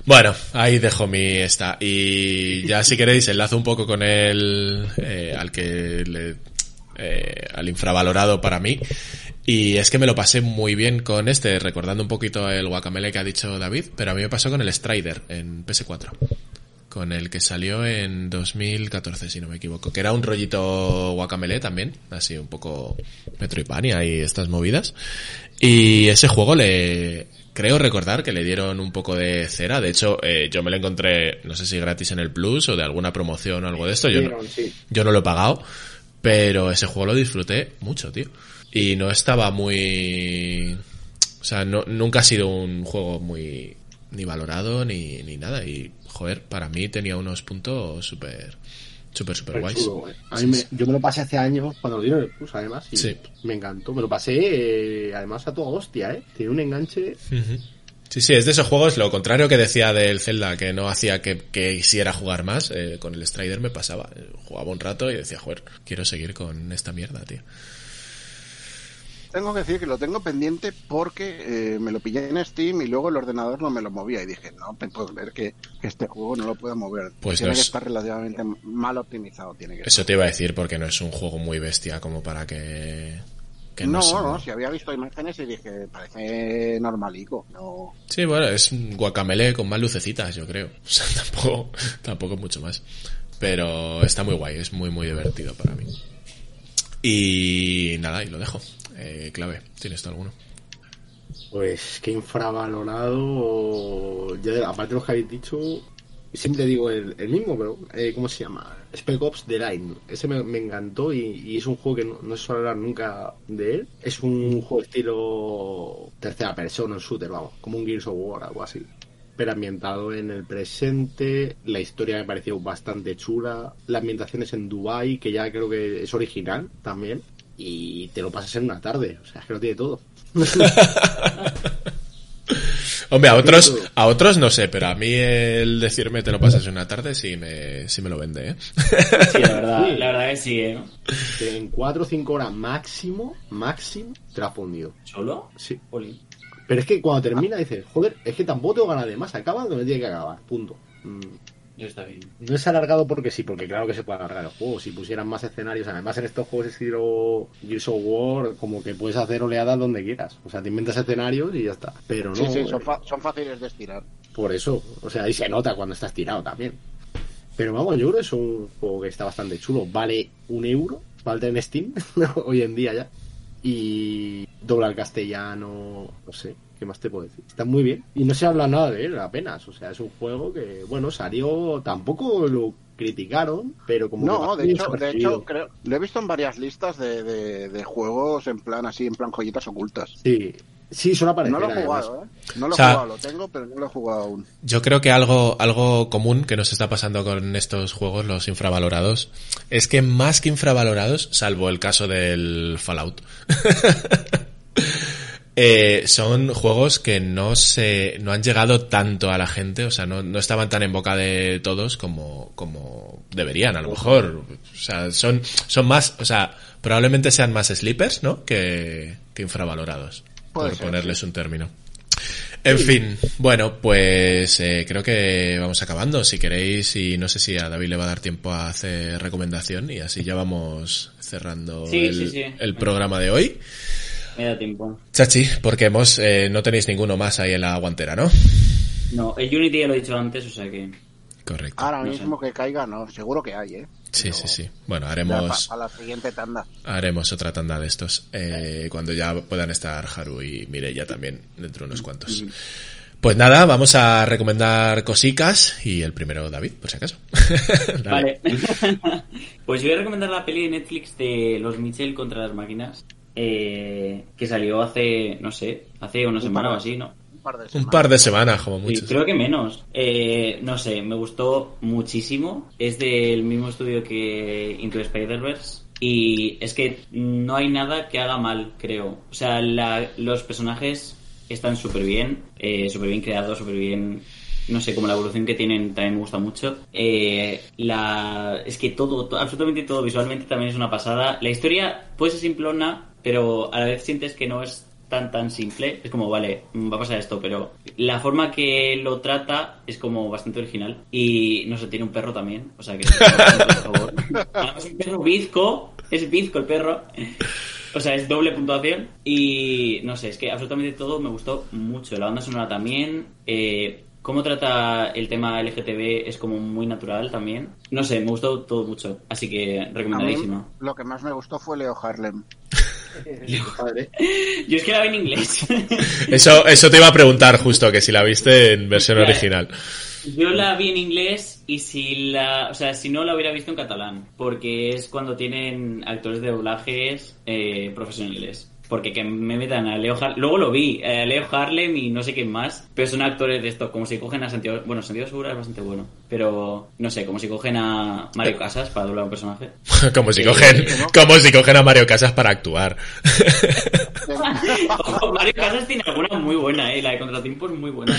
Bueno, ahí dejo mi esta. Y ya si queréis enlazo un poco con el eh, al que le, eh, al infravalorado para mí. Y es que me lo pasé muy bien con este, recordando un poquito el guacamele que ha dicho David, pero a mí me pasó con el Strider en PS4. Con el que salió en 2014, si no me equivoco. Que era un rollito guacamele también, así un poco Metroidvania y estas movidas. Y ese juego le, creo recordar que le dieron un poco de cera. De hecho, eh, yo me lo encontré, no sé si gratis en el Plus o de alguna promoción o algo de esto. Yo no, yo no lo he pagado, pero ese juego lo disfruté mucho, tío. Y no estaba muy... O sea, no, nunca ha sido un juego muy ni valorado ni, ni nada. Y, joder, para mí tenía unos puntos súper, súper, súper guays. chulo. A mí me- yo me lo pasé hace años cuando lo dieron el Plus, además, y Sí. me encantó. Me lo pasé, eh, además, a toda hostia, ¿eh? Tiene un enganche. Sí, sí, es de esos juegos, lo contrario que decía del Zelda, que no hacía que, que quisiera jugar más, eh, con el Strider me pasaba. Jugaba un rato y decía, joder, quiero seguir con esta mierda, tío. Tengo que decir que lo tengo pendiente porque eh, me lo pillé en Steam y luego el ordenador no me lo movía y dije, no, me puedo ver que, que este juego no lo puedo mover. Pues tiene no que es- estar relativamente mal optimizado, tiene que Eso te iba a decir porque no es un juego muy bestia como para que, que no, no, si había visto imágenes y dije, parece normalico. No. Sí, bueno, es un guacamele con más lucecitas, yo creo. O sea, tampoco, tampoco mucho más. Pero está muy guay, es muy, muy divertido para mí. Y nada, y lo dejo. Eh, clave, ¿tienes alguno? Pues que infravalorado. Yo, aparte de los que habéis dicho, siempre digo el, mismo, pero eh, ¿cómo se llama? Spec Ops The Line. Ese me, encantó y, y es un juego que no, no se suele hablar nunca de él. Es un juego estilo tercera persona, un shooter, vamos, como un Gears of War, algo así. Pero ambientado en el presente, la historia me pareció bastante chula, la ambientación es en Dubai, que ya creo que es original también, y te lo pasas en una tarde, o sea, es que lo tiene todo. Hombre, a otros, a otros no sé, pero a mí el decirme te lo pasas en una tarde sí me, sí me lo vende, ¿eh? Sí, la verdad, Sí. la verdad que sí, ¿eh? en 4 o 5 horas máximo, máximo, te lo has fundido. ¿Solo? Sí. Oli. Pero es que cuando termina dices, joder, es que tampoco tengo ganas de más, acaba donde tiene que acabar, punto. Mm, está bien. No es alargado porque sí, porque claro que se puede alargar el juego. Si pusieran más escenarios, además en estos juegos estilo Gears of War, como que puedes hacer oleadas donde quieras. O sea, te inventas escenarios y ya está. Pero no, Sí, sí, son, eh, fa- son fáciles de estirar. por eso. O sea, ahí se nota cuando estás tirado también. Pero vamos, yo creo que es un juego que está bastante chulo. Vale un euro, falta en Steam, hoy en día ya. Y dobla al castellano, no sé, ¿qué más te puedo decir? Está muy bien. Y no se habla nada de él apenas. O sea, es un juego que, bueno, salió, tampoco lo criticaron, pero como... No, de hecho, de hecho creo, lo he visto en varias listas de, de, de juegos en plan así, en plan joyitas ocultas. Sí, sí, suele aparecer. No lo he además. jugado, ¿eh? No lo he O sea- jugado, lo tengo, pero no lo he jugado aún. Yo creo que algo, algo común que nos está pasando con estos juegos, los infravalorados, es que más que infravalorados, salvo el caso del Fallout, eh, son juegos que no se, no han llegado tanto a la gente, o sea, no, no estaban tan en boca de todos como, como deberían, a lo mejor. O sea, son, son más, o sea, probablemente sean más sleepers, ¿no? Que, que infravalorados. Puede por ser, ponerles un término. En fin, bueno, pues eh, creo que vamos acabando. Si queréis, y no sé si a David le va a dar tiempo a hacer recomendación, y así ya vamos cerrando Sí, el, sí, sí. el programa de hoy. Me da tiempo. Chachi, porque hemos, eh, no tenéis ninguno más ahí en la guantera, ¿no? No, el Unity ya lo he dicho antes, o sea que. Correcto. Ahora no sé. mismo que caiga, no, seguro que hay, ¿eh? Sí, sí, sí. Bueno, Para haremos, la siguiente tanda. haremos otra tanda de estos eh, cuando ya puedan estar Haru y Mireia también dentro de unos cuantos. Pues nada, vamos a recomendar cosicas y el primero David, por si acaso. Vale. pues yo voy a recomendar la peli de Netflix de Los Mitchell contra las máquinas. Eh, que salió hace, no sé, hace una semana o así, ¿no? Un par de Un semanas. par de semanas, como Sí, mucho. creo que menos. Eh, no sé, me gustó muchísimo. Es del mismo estudio que Into the Spider-Verse. Y es que no hay nada que haga mal, creo. O sea, la- los personajes están súper bien, eh, súper bien creados, súper bien... No sé, como la evolución que tienen también me gusta mucho. Eh, la, es que todo, to- absolutamente todo visualmente también es una pasada. La historia puede ser simplona, pero a la vez sientes que no es tan tan simple. Es como, vale, mm, va a pasar esto, pero la forma que lo trata es como bastante original. Y no sé, tiene un perro también. O sea que, Es un perro bizco. Es bizco el perro. O sea, es doble puntuación. Y no sé, es que absolutamente todo me gustó mucho. La banda sonora también. Eh, cómo trata el tema LGTB es como muy natural también. No sé, me gustó todo mucho. Así que recomendadísima. lo que más me gustó fue Leo Harlem. Yo es que la vi en inglés. Eso, eso te iba a preguntar justo, que si la viste en versión Claro. original. Yo la vi en inglés y si la, o sea, si no la hubiera visto en catalán, porque es cuando tienen actores de doblajes eh, profesionales. Porque que me metan a Leo Harlem, luego lo vi, eh, a Leo Harlem y no sé quién más, pero son actores de esto, como si cogen a Santiago, bueno, Santiago Segura es bastante bueno, pero no sé, como si cogen a Mario Casas para doblar un personaje. como si cogen, como si cogen a Mario Casas para actuar. Ojo, Mario Casas tiene alguna muy buena, eh, la de Contratiempo es muy buena.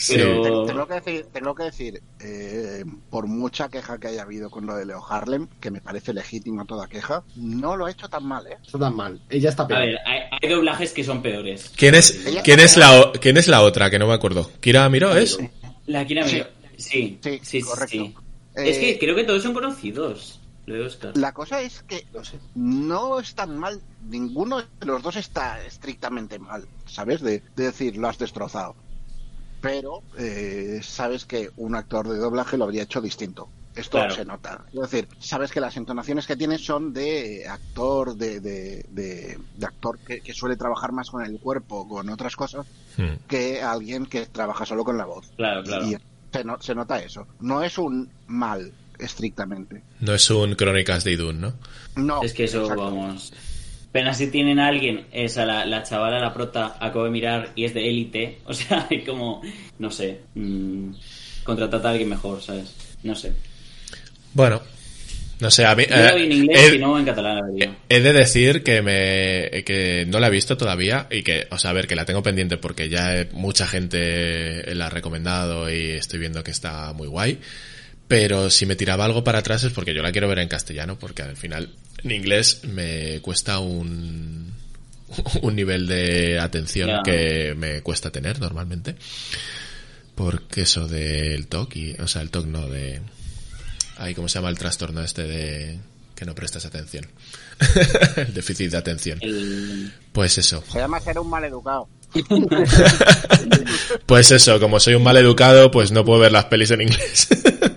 Sí. Pero- Tengo que decir, tengo que decir eh, por mucha queja que haya habido con lo de Leo Harlem, que me parece legítima toda queja, no lo ha hecho tan mal, ¿eh? Está tan mal. Ella está A peor. ver, hay, hay doblajes que son peores. ¿Quién es, quién es la, quién es la otra? Que no me acuerdo. ¿Kira Miro es? La Kira Sí. Miro. Sí, Sí, sí, sí, correcto. sí. Eh, Es que creo que todos son conocidos. La cosa es que No sé. no es tan mal, ninguno de los dos está estrictamente mal, ¿sabes? De, de decir, lo has destrozado. Pero eh, sabes que un actor de doblaje lo habría hecho distinto. Esto Claro. se nota. Es decir, sabes que las entonaciones que tiene son de actor, de, de, de- de actor que, que suele trabajar más con el cuerpo, con otras cosas, que alguien que trabaja solo con la voz. Claro, claro. Y se, no- se nota eso. No es un mal, estrictamente. No es un Crónicas de Idun, ¿no? No. Es que eso, exacto. vamos. Pena si tienen a alguien, esa la, la chavala, la prota, acabo de mirar y es de élite. O sea, hay como, no sé, mm, contratar a alguien mejor, ¿sabes? No sé. Bueno, no sé, a mí... Eh, en inglés he- y no en catalán. He de decir que me que no la he visto todavía y que, o sea, a ver, que la tengo pendiente porque ya he- mucha gente la ha recomendado y estoy viendo que está muy guay. Pero si me tiraba algo para atrás es porque yo la quiero ver en castellano porque al final en inglés me cuesta un un nivel de atención que me cuesta tener normalmente. Porque eso del TOC y, o sea, el TOC no de Ay, ¿cómo se llama el trastorno este de que no prestas atención? el déficit de atención. El- Pues eso. Se llama ser un maleducado. Pues eso, como soy un mal educado, pues no puedo ver las pelis en inglés.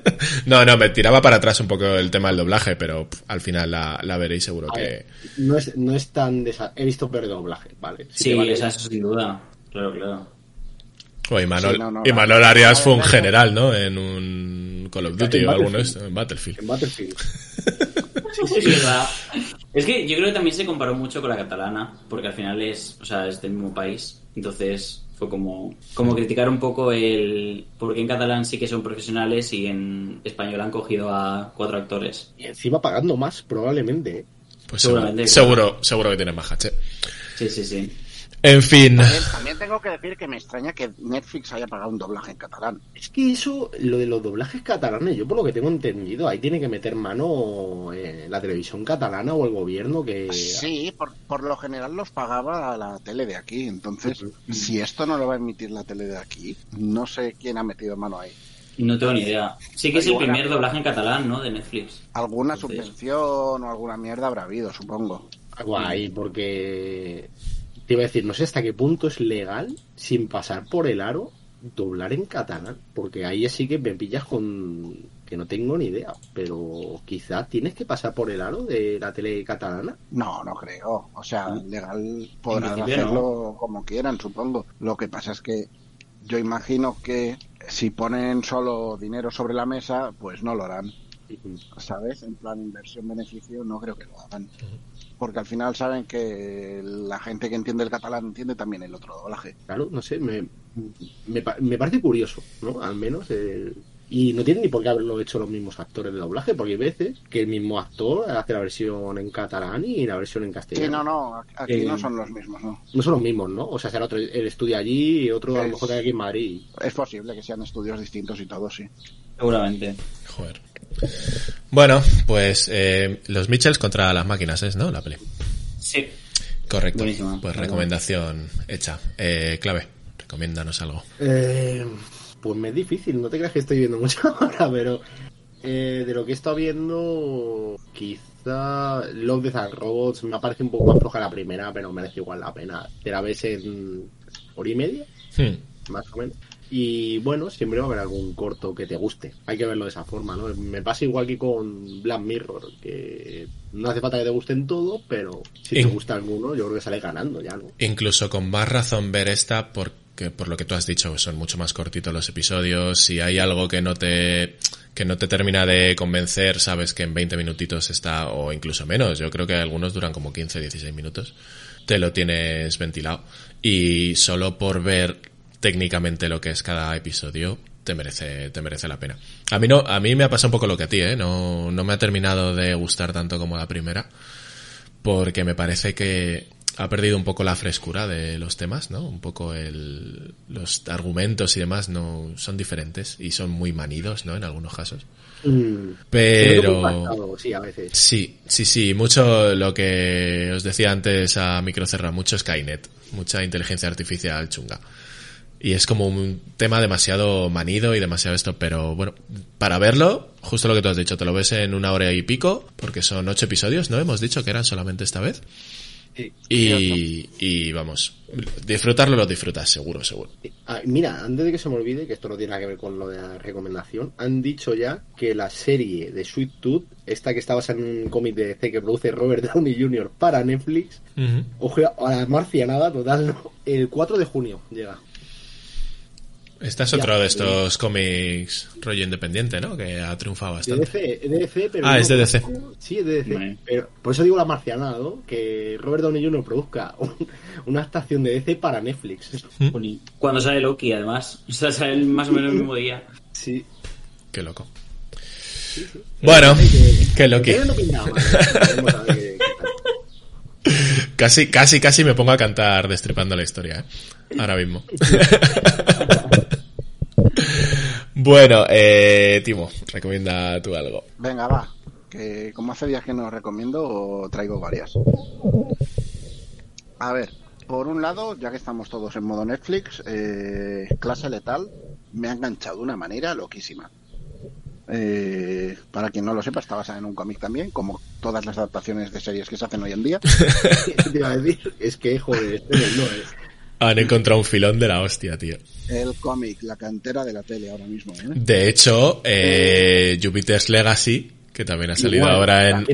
no, no, me tiraba para atrás un poco el tema del doblaje, pero pff, al final la, la veréis seguro A que... ver, no es, no es tan... desa- He visto ver doblaje, vale. Sí, vale. esa es sin duda. Claro, claro. O Imanol, Sí, no, no, Imanol no. Arias fue un general, ¿no? En un Call of Duty o alguno de Battlefield. estos, en Battlefield. En Battlefield. Es verdad. Es que yo creo que también se comparó mucho con la catalana, porque al final es, o sea, es del mismo país. Entonces fue como, como criticar un poco el porque en catalán sí que son profesionales y en español han cogido a cuatro actores. Y encima pagando más, probablemente. ¿eh? Pues Seguramente, seguro, claro. seguro, seguro que tiene más hache. Sí, sí, sí. En fin. También, también tengo que decir que me extraña que Netflix haya pagado un doblaje en catalán. Es que eso, lo de los doblajes catalanes, yo por lo que tengo entendido, ahí tiene que meter mano eh, la televisión catalana o el gobierno que... Sí, por, por lo general los pagaba la tele de aquí. Entonces, si esto no lo va a emitir la tele de aquí, no sé quién ha metido mano ahí. No tengo ni idea. Sí que es el primer doblaje en catalán, ¿no? De Netflix. Alguna Entonces- subvención o alguna mierda habrá habido, supongo. Guay, porque te iba a decir, no sé hasta qué punto es legal, sin pasar por el aro, doblar en catalán, porque ahí sí que me pillas con que no tengo ni idea, pero quizás tienes que pasar por el aro de la tele catalana. No, no creo. O sea, legal podrán hacerlo como quieran, supongo. Lo que pasa es que yo imagino que si ponen solo dinero sobre la mesa, pues no lo harán. ¿Sabes? En plan inversión-beneficio, no creo que lo hagan. Porque al final saben que la gente que entiende el catalán entiende también el otro doblaje. Claro, no sé, me, me, me parece curioso, ¿no? Al menos. el- Y no tiene ni por qué haberlo hecho los mismos actores de doblaje, porque hay veces que el mismo actor hace la versión en catalán y la versión en castellano. Sí, no, no, aquí Eh, no son los mismos, ¿no? No son los mismos, ¿no? O sea, será otro, el estudio allí y otro a lo mejor aquí en Madrid. Es posible que sean estudios distintos y todo, sí. Seguramente. Joder. Bueno, pues eh, los Mitchells contra las máquinas es, ¿no? La peli. Sí. Correcto. Buenísima. Pues recomendación hecha. Eh, clave, recomiéndanos algo. Eh, pues me es difícil, no te creas que estoy viendo mucho ahora, pero eh, de lo que he estado viendo, quizá Love, Death and Robots me parece un poco más floja la primera, pero merece igual la pena. Te la ves en hora y media, Hmm. más o menos. Y bueno, siempre va a haber algún corto que te guste. Hay que verlo de esa forma, ¿no? Me pasa igual que con Black Mirror, que no hace falta que te gusten todo, pero si te gusta alguno, yo creo que sale ganando ya, ¿no? Incluso con más razón ver esta porque por lo que tú has dicho son mucho más cortitos los episodios. Si hay algo que no te que no te termina de convencer, sabes que en 20 minutitos está o incluso menos. Yo creo que algunos duran como 15, 16 minutos. Te lo tienes ventilado y solo por ver técnicamente lo que es cada episodio te merece te merece la pena. A mí no a mí me ha pasado un poco lo que a ti, ¿eh? No no me ha terminado de gustar tanto como la primera porque me parece que ha perdido un poco la frescura de los temas, ¿no? Un poco el, los argumentos y demás no son diferentes y son muy manidos, ¿no? En algunos casos. Mm. Pero Sí, a veces. sí, sí, sí, mucho lo que os decía antes a microcerra, mucho Skynet, mucha inteligencia artificial chunga. Y es como un tema demasiado manido y demasiado esto, pero bueno, para verlo justo lo que tú has dicho, te lo ves en una hora y pico, porque son ocho episodios, ¿no? Hemos dicho que eran solamente esta vez. Sí. Y, y vamos, disfrutarlo lo disfrutas, seguro, seguro. Ah, mira, antes de que se me olvide, que esto no tiene nada que ver con lo de la recomendación, han dicho ya que la serie de Sweet Tooth, esta que está basada en un cómic de DC que produce Robert Downey Jr. para Netflix, ojo a la marcianada total, el 4 de junio llega. Este es Ya. otro de estos cómics rollo independiente, ¿no? Que ha triunfado bastante. DC, de DC, pero... Ah, no- es de DC. Sí, es de DC. Vale. Pero por eso digo la marcianada, ¿no? Que Robert Downey Jr. produzca un- una adaptación de DC para Netflix. Jolín. Cuando sale Loki, además. O sea, sale más o menos el mismo día. Sí. Qué loco. Bueno, qué mal, ¿eh? Qué-. Casi, casi, casi me pongo a cantar destripando la historia, ¿eh? Ahora mismo. bueno, eh, Timo, recomienda tú algo. Venga, va. Que como hace días que no recomiendo, traigo varias. A ver, por un lado, ya que estamos todos en modo Netflix, eh, Clase Letal me ha enganchado de una manera loquísima. Eh, para quien no lo sepa, está basada en un cómic también, como todas las adaptaciones de series que se hacen hoy en día. Es que, joder, este no es. Han encontrado un filón de la hostia, tío. El cómic, la cantera de la tele ahora mismo. ¿eh? De hecho, eh, Jupiter's Legacy, que también ha salido Igual, ahora en,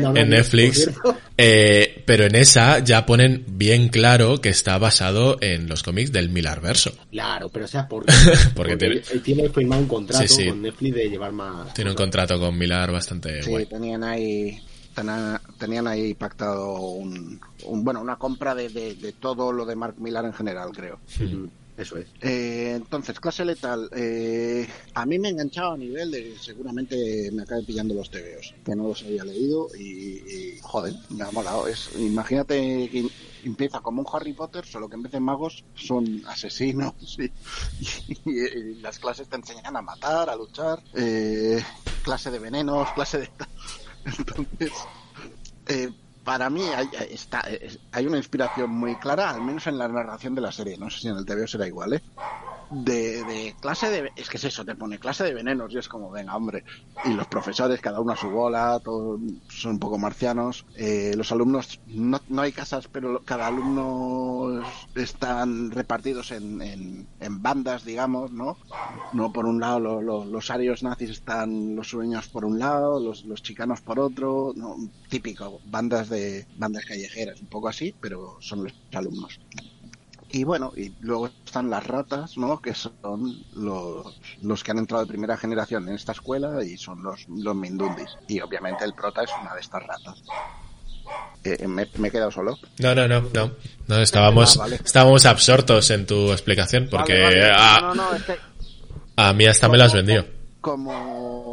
no Netflix, por eh, pero en esa ya ponen bien claro que está basado en los cómics del Millarverso. Claro, pero o sea, porque, Porque porque, tiene- tiene firmado un contrato Sí, sí. con Netflix de llevar más. Tiene un contrato con Millar bastante Sí, guay. tenían ahí tenían, tenían ahí pactado un, un- bueno una compra de, de, de todo lo de Mark Millar en general creo. Mm, Eso es. Eh, entonces clase letal eh, a mí me ha enganchado a nivel de que seguramente me acabe pillando los tebeos que no los había leído y, y, joder me ha molado. Es imagínate que empieza como un Harry Potter solo que en vez de magos son asesinos y, y- y las clases te enseñan a matar a luchar eh, clase de venenos clase de entonces, eh, para mí hay, hay una inspiración muy clara, al menos en la narración de la serie. No sé si en el TV será igual, ¿eh? De, de clase de. Es que es eso, te pone clase de venenos y es como, venga, hombre. Y los profesores, cada uno a su bola, todos son un poco marcianos. Eh, los alumnos, no, no hay casas, pero cada alumno están repartidos en, en, en bandas, digamos, ¿no? No por un lado lo- lo- los arios nazis están los sueños por un lado, los, los chicanos por otro, no, típico, bandas de bandas callejeras, un poco así, pero son los alumnos. Y bueno, y luego están las ratas, ¿no? Que son los, los que han entrado de primera generación en esta escuela y son los, los Mindundis. Y obviamente el prota es una de estas ratas. Eh, me, me he quedado solo. No, no, no, no. No, estábamos, Ah, vale. estábamos absortos en tu explicación porque Vale, vale. a, No, no, es que a mí hasta me lo has vendido. como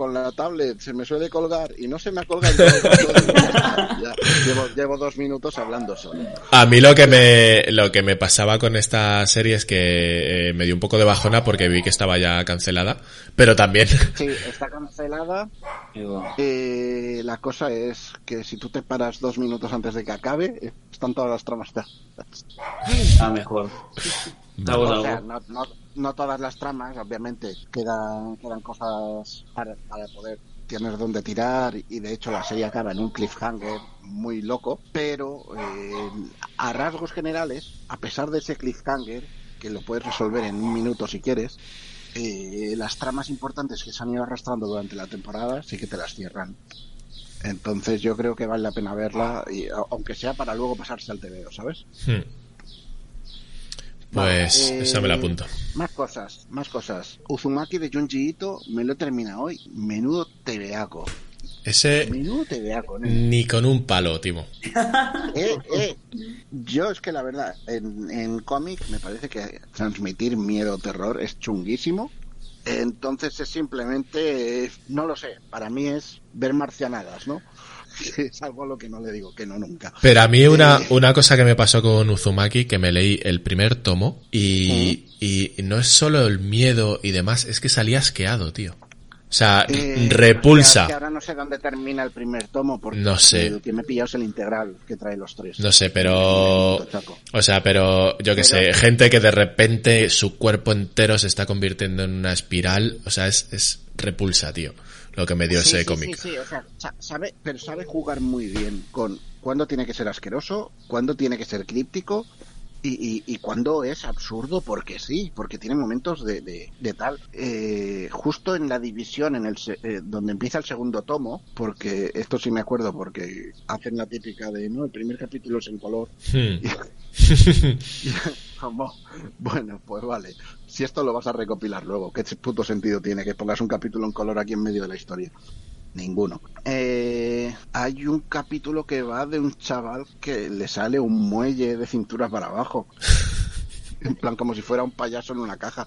con la tablet se me suele colgar y no se me ha colgado ya, llevo, llevo dos minutos hablando solo. A mí lo que me lo que me pasaba con esta serie es que eh, me dio un poco de bajona porque vi que estaba ya cancelada, pero también Sí, está cancelada. Eh, la cosa es que si tú te paras dos minutos antes de que acabe, están todas las tramas. ah, mejor. O sea, no, no, no todas las tramas, obviamente, quedan, quedan cosas para, para poder tener donde tirar y de hecho la serie acaba en un cliffhanger muy loco, pero eh, a rasgos generales, a pesar de ese cliffhanger, que lo puedes resolver en un minuto si quieres, eh, las tramas importantes que se han ido arrastrando durante la temporada sí que te las cierran. Entonces yo creo que vale la pena verla, y, aunque sea para luego pasarse al TVO, ¿sabes? Hmm. Pues Vale, esa me la eh, apunto. Más cosas, más cosas. Uzumaki de Junji Ito me lo he terminado hoy. Menudo tebeaco. Ese Menudo tebeaco, ¿no? ni con un palo, Timo. Eh, eh. Yo es que la verdad, en, en cómic me parece que transmitir miedo o terror es chunguísimo. Entonces es simplemente, eh, no lo sé, para mí es ver marcianadas, ¿no? Es algo a lo que no le digo que no nunca. Pero a mí una, Eh. una cosa que me pasó con Uzumaki, que me leí el primer tomo, y, y no es solo el miedo y demás, es que salí asqueado, tío. O sea, Eh, repulsa. que- ahora no sé dónde termina el primer tomo, porque No sé. el que me he pillado es el integral que trae los tres. No sé, pero... O sea, pero yo que sé, gente que de repente su cuerpo entero se está convirtiendo en una espiral, o sea, es... es repulsa, tío, lo que me dio Sí, ese sí, cómic. Sí, sí, o sea, sa- sabe, pero sabe jugar muy bien con cuándo tiene que ser asqueroso, cuándo tiene que ser críptico y, y, y cuándo es absurdo porque sí, porque tiene momentos de, de, de tal. Eh, justo en la división, en el se- eh, donde empieza el segundo tomo, porque esto sí me acuerdo, porque hacen la típica de, no, el primer capítulo es en color. Hmm. Y como, bueno, pues vale. Si esto lo vas a recopilar luego, ¿qué puto sentido tiene que pongas un capítulo en color aquí en medio de la historia? Ninguno. Eh, hay un capítulo que va de un chaval que le sale un muelle de cintura para abajo. En plan, como si fuera un payaso en una caja.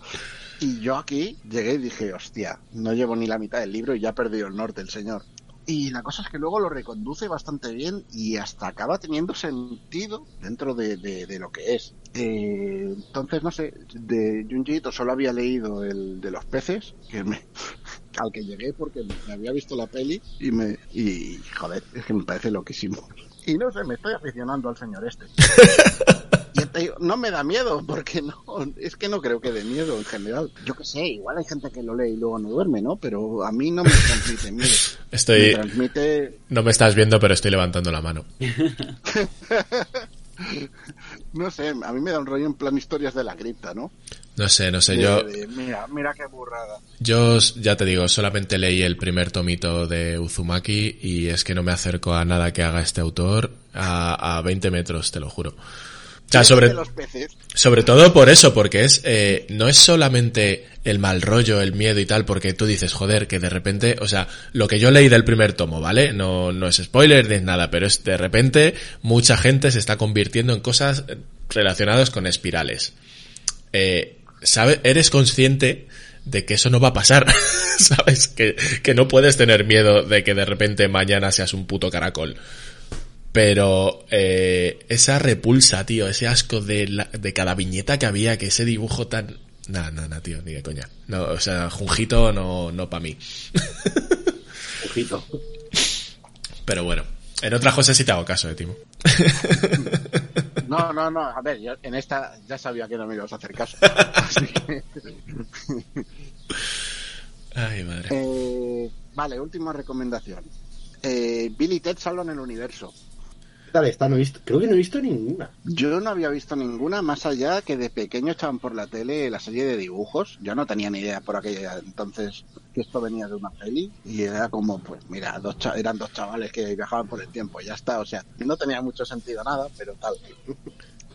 Y yo aquí llegué y dije, hostia, no llevo ni la mitad del libro y ya ha perdido el norte el señor. Y la cosa es que luego lo reconduce bastante bien y hasta acaba teniendo sentido dentro de, de- de lo que es. Eh, entonces, no sé, de Junji solo había leído el de los peces, que me, al que llegué porque me había visto la peli y me y joder, es que me parece loquísimo. Y no sé, me estoy aficionando al señor este. Y te digo, no me da miedo, porque no, es que no creo que dé miedo en general. Yo qué sé, igual hay gente que lo lee y luego no duerme, ¿no? Pero a mí no me transmite miedo. Me Estoy, transmite, no me estás viendo, pero estoy levantando la mano. no sé, a mí me da un rollo en plan historias de la cripta, ¿no? No sé, no sé, De- yo, de, mira, mira qué burrada. yo ya te digo, solamente leí el primer tomito de Uzumaki y es que no me acerco a nada que haga este autor a, a 20 metros, te lo juro. O sea, sobre, De los peces. Sobre todo por eso, porque es eh, no es solamente el mal rollo, el miedo y tal, porque tú dices, joder, que de repente, o sea, lo que yo leí del primer tomo, ¿vale? No, no es spoiler ni es nada, pero es de repente mucha gente se está convirtiendo en cosas relacionadas con espirales. Eh, ¿sabe? Eres consciente de que eso no va a pasar, ¿sabes? Que, que no puedes tener miedo de que de repente mañana seas un puto caracol. Pero eh, esa repulsa, tío, ese asco de, la- de cada viñeta que había, que ese dibujo tan... Nada, nada, nada, tío, ni de coña. No, o sea, Junjito no, no para mí. Ojito. Pero bueno, en otras cosas sí te hago caso, eh, Timo. No, no, no, a ver, yo en esta ya sabía que no me ibas a hacer caso. Así que, Ay, madre. eh, vale, última recomendación. Eh, Billy y Ted salvan el universo. ¿Qué tal está? No he visto, creo que no he visto ninguna. Yo no había visto ninguna más allá que de pequeño echaban por la tele la serie de dibujos. Yo no tenía ni idea por aquella entonces que esto venía de una peli y era como, pues mira, dos eran dos chavales que viajaban por el tiempo, ya está. O sea, no tenía mucho sentido nada, pero tal.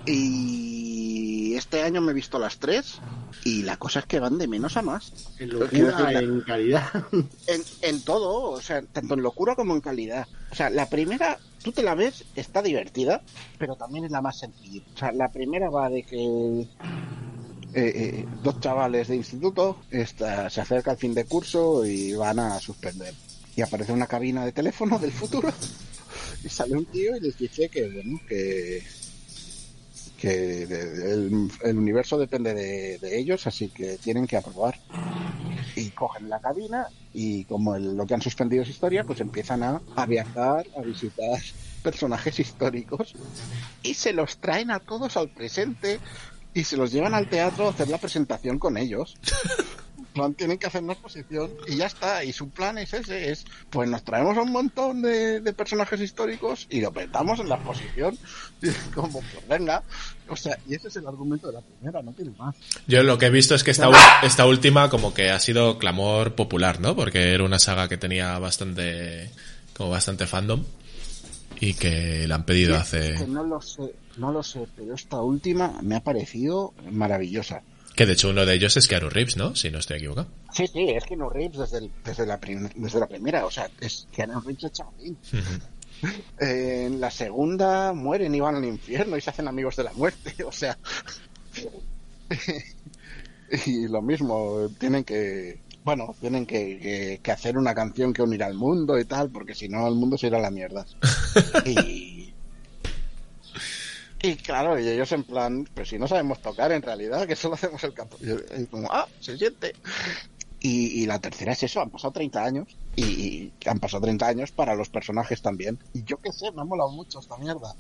Y este año me he visto las tres y la cosa es que van de menos a más. En locura, en calidad. en, en todo, o sea, tanto en locura como en calidad. O sea, la primera, tú te la ves, está divertida, pero también es la más sencilla. O sea, la primera va de que eh, eh, dos chavales de instituto esta- se acerca al fin de curso y van a suspender. Y aparece una cabina de teléfono del futuro y sale un tío y les dice que, bueno, que que el, el universo depende de, ellos, así que tienen que aprobar cogen la cabina y como el- lo que han suspendido es historia, pues empiezan a, a viajar, a visitar personajes históricos y se los traen a todos al presente y se los llevan al teatro a hacer la presentación con ellos. Plan, tienen que hacer una exposición y ya está. Y su plan es ese, es pues nos traemos a un montón de, de personajes históricos y lo petamos en la exposición. Como, pues venga. O sea, y ese es el argumento de la primera, no tiene más. Yo lo que he visto es que esta, esta última como que ha sido clamor popular, ¿no? Porque era una saga que tenía bastante, como bastante fandom y que la han pedido Sí, hace... que no lo sé, no lo sé, pero esta última me ha parecido maravillosa. Que de hecho uno de ellos es Keanu Reeves, ¿no? Si no estoy equivocado. Sí, sí, es que no Reeves desde, el- desde, la, prim- desde la primera, o sea, es no Reeves es chavalín. Eh, en la segunda mueren y van al infierno y se hacen amigos de la muerte, o sea. y lo mismo, tienen que. Bueno, tienen que, que- que hacer una canción que unirá al mundo y tal, porque si no, el mundo se irá a la mierda. y. Y claro, y ellos en plan, pues si no sabemos tocar en realidad, que solo hacemos el campo. Y, y como, ah, se siente. Y, y la tercera es eso, han pasado 30 años. Y, y han pasado 30 años para los personajes también. Y yo qué sé, me ha molado mucho esta mierda.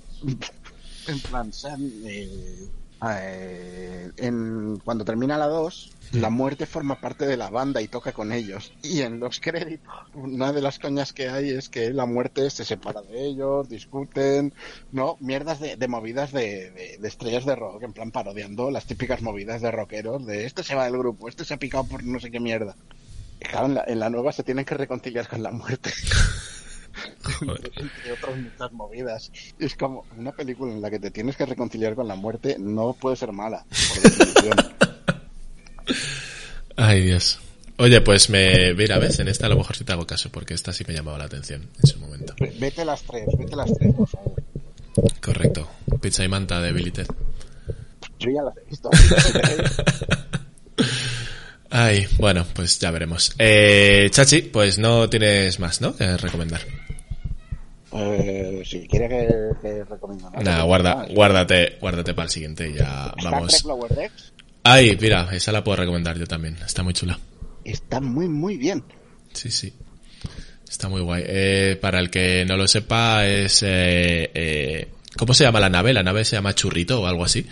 en plan, se han, eh, eh, en, cuando termina la 2, la muerte forma parte de la banda y toca con ellos. Y en los créditos, una de las coñas que hay es que la muerte se separa de ellos, discuten, ¿no? Mierdas de, de movidas de, de- de estrellas de rock, en plan parodiando las típicas movidas de rockeros, de este se va del grupo, este se ha picado por no sé qué mierda. Claro, en la, en la nueva se tienen que reconciliar con la muerte. Entre otras muchas movidas. Y es como una película en la que te tienes que reconciliar con la muerte no puede ser mala, por definición. Ay, Dios. Oye, pues me... Mira, ¿ves? En esta a lo mejor sí te hago caso, porque esta sí me llamaba la atención en su momento. Ve- Vete las tres, vete las tres, por favor. Correcto. Pizza y manta de Billy Ted. Yo ya las he visto. Ay, bueno, pues ya veremos. Eh, Chachi, pues no tienes más, ¿no? Que recomendar. Eh, si quiere que, que recomiendo. ¿no? Nada, guarda, guárdate, guárdate para el siguiente y ya vamos. Ay, mira, esa la puedo recomendar yo también. Está muy chula. está muy, muy bien. Sí, sí. Está muy guay. Eh, para el que no lo sepa, es... Eh, eh, ¿Cómo se llama la nave? La nave se llama Churrito o algo así.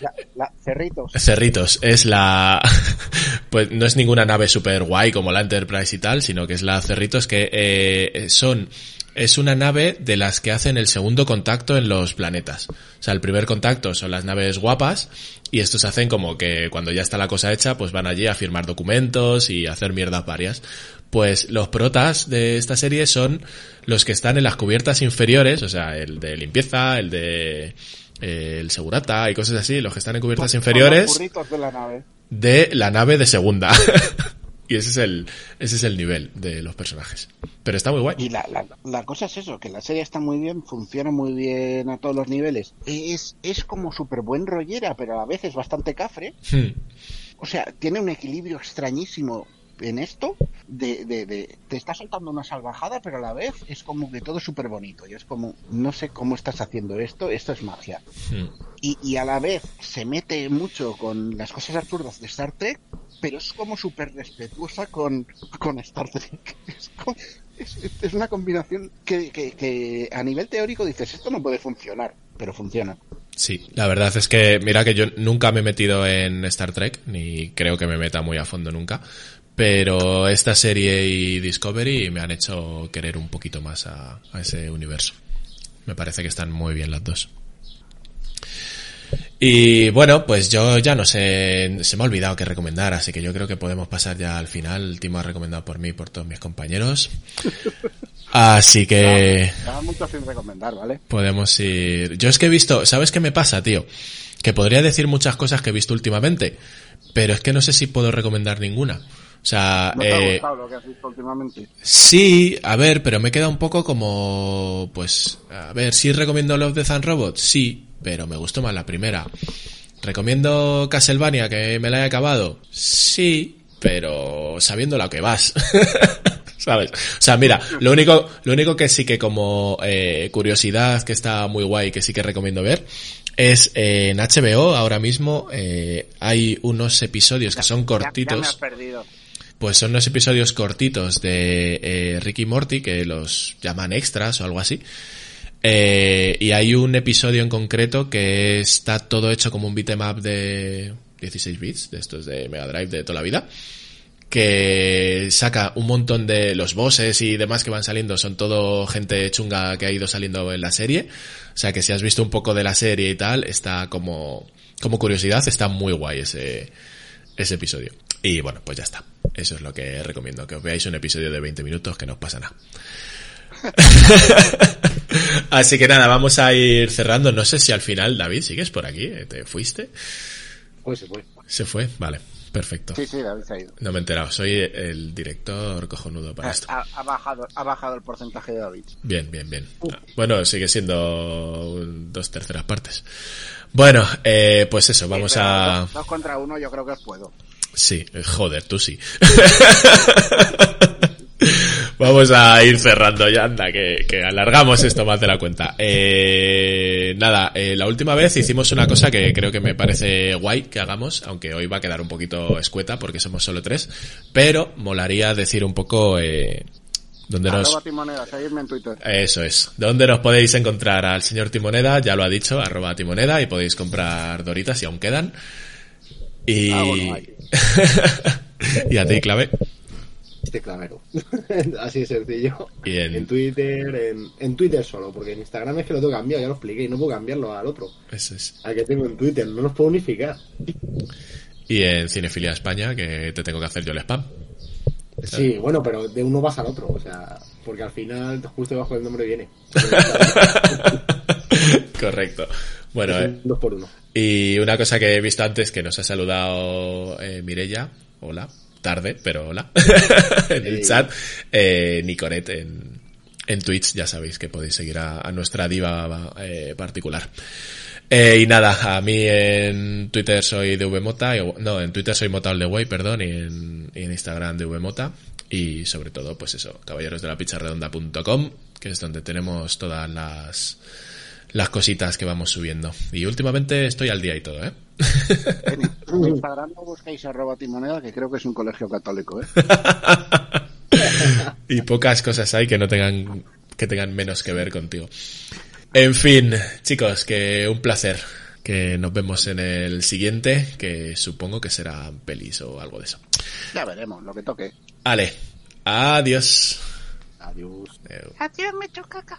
La, la- Cerritos. Cerritos. Es la... pues no es ninguna nave super guay como la Enterprise y tal, sino que es la Cerritos que eh, son... Es una nave de las que hacen el segundo contacto en los planetas. O sea, el primer contacto son las naves guapas y estos hacen como que cuando ya está la cosa hecha, pues van allí a firmar documentos y a hacer mierdas varias. Pues los protas de esta serie son los que están en las cubiertas inferiores, o sea, el de limpieza, el de eh, el segurata y cosas así, los que están en cubiertas Con inferiores de la nave de segunda. y ese es el ese es el nivel de los personajes. Pero está muy guay. Y la, la, la cosa es eso, que la serie está muy bien, funciona muy bien a todos los niveles. Es, es como súper buen rollera, pero a la vez es bastante cafre. Hmm. O sea, tiene un equilibrio extrañísimo en esto, de, de, de- te está soltando una salvajada, pero a la vez es como que todo es súper bonito. Y es como, no sé cómo estás haciendo esto, esto es magia. Hmm. Y, y a la vez se mete mucho con las cosas absurdas de Star Trek, pero es como súper respetuosa con, con Star Trek. Es, como- es- es una combinación que, que, que a nivel teórico dices, esto no puede funcionar, pero funciona. Sí, la verdad es que mira que yo nunca me he metido en Star Trek, ni creo que me meta muy a fondo nunca, pero esta serie y Discovery me han hecho querer un poquito más a, a ese universo. Me parece que están muy bien las dos. Y bueno, pues yo ya no sé, se me ha olvidado qué recomendar, así que yo creo que podemos pasar ya al final. El último recomendado por mí y por todos mis compañeros. Así que mucho sin recomendar, ¿vale? podemos ir. Yo es que he visto, ¿sabes qué me pasa, tío? Que podría decir muchas cosas que he visto últimamente, pero es que no sé si puedo recomendar ninguna. O sea, ¿No te ha eh, gustado lo que has visto últimamente? sí, a ver, pero me queda un poco como, pues, a ver, sí recomiendo Love, Death and Robots, sí, pero me gustó más la primera. ¿Recomiendo Castlevania que me la he acabado? Sí, pero sabiendo lo que vas. ¿Sabes? O sea, mira, lo único, lo único que sí que como eh, curiosidad que está muy guay que sí que recomiendo ver es eh, en HBO ahora mismo eh, hay unos episodios que son Ya, ya me has cortitos perdido. pues son unos episodios cortitos de eh, Ricky Morty que los llaman extras o algo así. Eh, y hay un episodio en concreto que está todo hecho como un beat'em up de 16 bits, de estos de Mega Drive de toda la vida, que saca un montón de los bosses y demás que van saliendo, son todo gente chunga que ha ido saliendo en la serie. O sea que si has visto un poco de la serie y tal, está como, como curiosidad, está muy guay ese, ese episodio. Y bueno, pues ya está. Eso es lo que recomiendo, que os veáis un episodio de 20 minutos que no os pasa nada. Así que nada, vamos a ir cerrando. No sé si al final, David, ¿sigues por aquí? ¿Te fuiste? Pues se fue. ¿Se fue? Vale, perfecto. Sí, sí, David se ha ido. No me he enterado, soy el director cojonudo para esto. Ha, ha bajado, ha bajado el porcentaje de David. Bien, bien, bien. Bueno, sigue siendo dos terceras partes. Bueno, eh, pues eso, vamos Sí, a... Dos, dos contra uno yo creo que puedo. Sí, eh, joder, tú sí. Vamos a ir cerrando ya, anda, que, que alargamos esto más de la cuenta. Eh, nada, eh, la última vez hicimos una cosa que creo que me parece guay que hagamos, aunque hoy va a quedar un poquito escueta porque somos solo tres, pero molaría decir un poco eh, Donde nos... Arroba Timoneda, seguidme en Twitter. Eso es. ¿Dónde nos podéis encontrar al señor Timoneda? Ya lo ha dicho, arroba Timoneda, y podéis comprar Doritas si aún quedan. Y... Ah, bueno, y a ti, Clave. Este clavero. Así de sencillo. Y en- Twitter, en, en Twitter solo, porque en Instagram es que lo tengo cambiado, ya lo expliqué, y no puedo cambiarlo al otro. Eso es. Al que tengo en Twitter, no los puedo unificar. Y en Cinefilia España, que te tengo que hacer yo el spam. Sí, bueno, pero de uno vas al otro, o sea, porque al final justo debajo del nombre viene. Correcto. Bueno, eh, dos por uno. y una cosa que he visto antes que nos ha saludado eh, Mirella, hola, tarde, pero hola, en el chat, eh, Nicoret en, en Twitch, ya sabéis que podéis seguir a, a nuestra diva eh, particular. Eh, y nada, a mí en Twitter soy DVMota, no, en Twitter soy Motaoldeway, perdón, y en, y en Instagram DVMota, y sobre todo, pues eso, caballerosdelapicharredonda.com, que es donde tenemos todas las, las cositas que vamos subiendo. Y últimamente estoy al día y todo, ¿eh? En Instagram no busquéis arroba Timoneda, que creo que es un colegio católico, ¿eh? y pocas cosas hay que no tengan que tengan menos que ver contigo. En fin, chicos, que un placer. Que nos vemos en el siguiente, que supongo que será pelis o algo de eso. Ya veremos, lo que toque. Ale, adiós. Adiós. Adiós, me choca caca.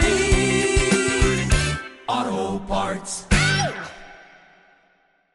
parts.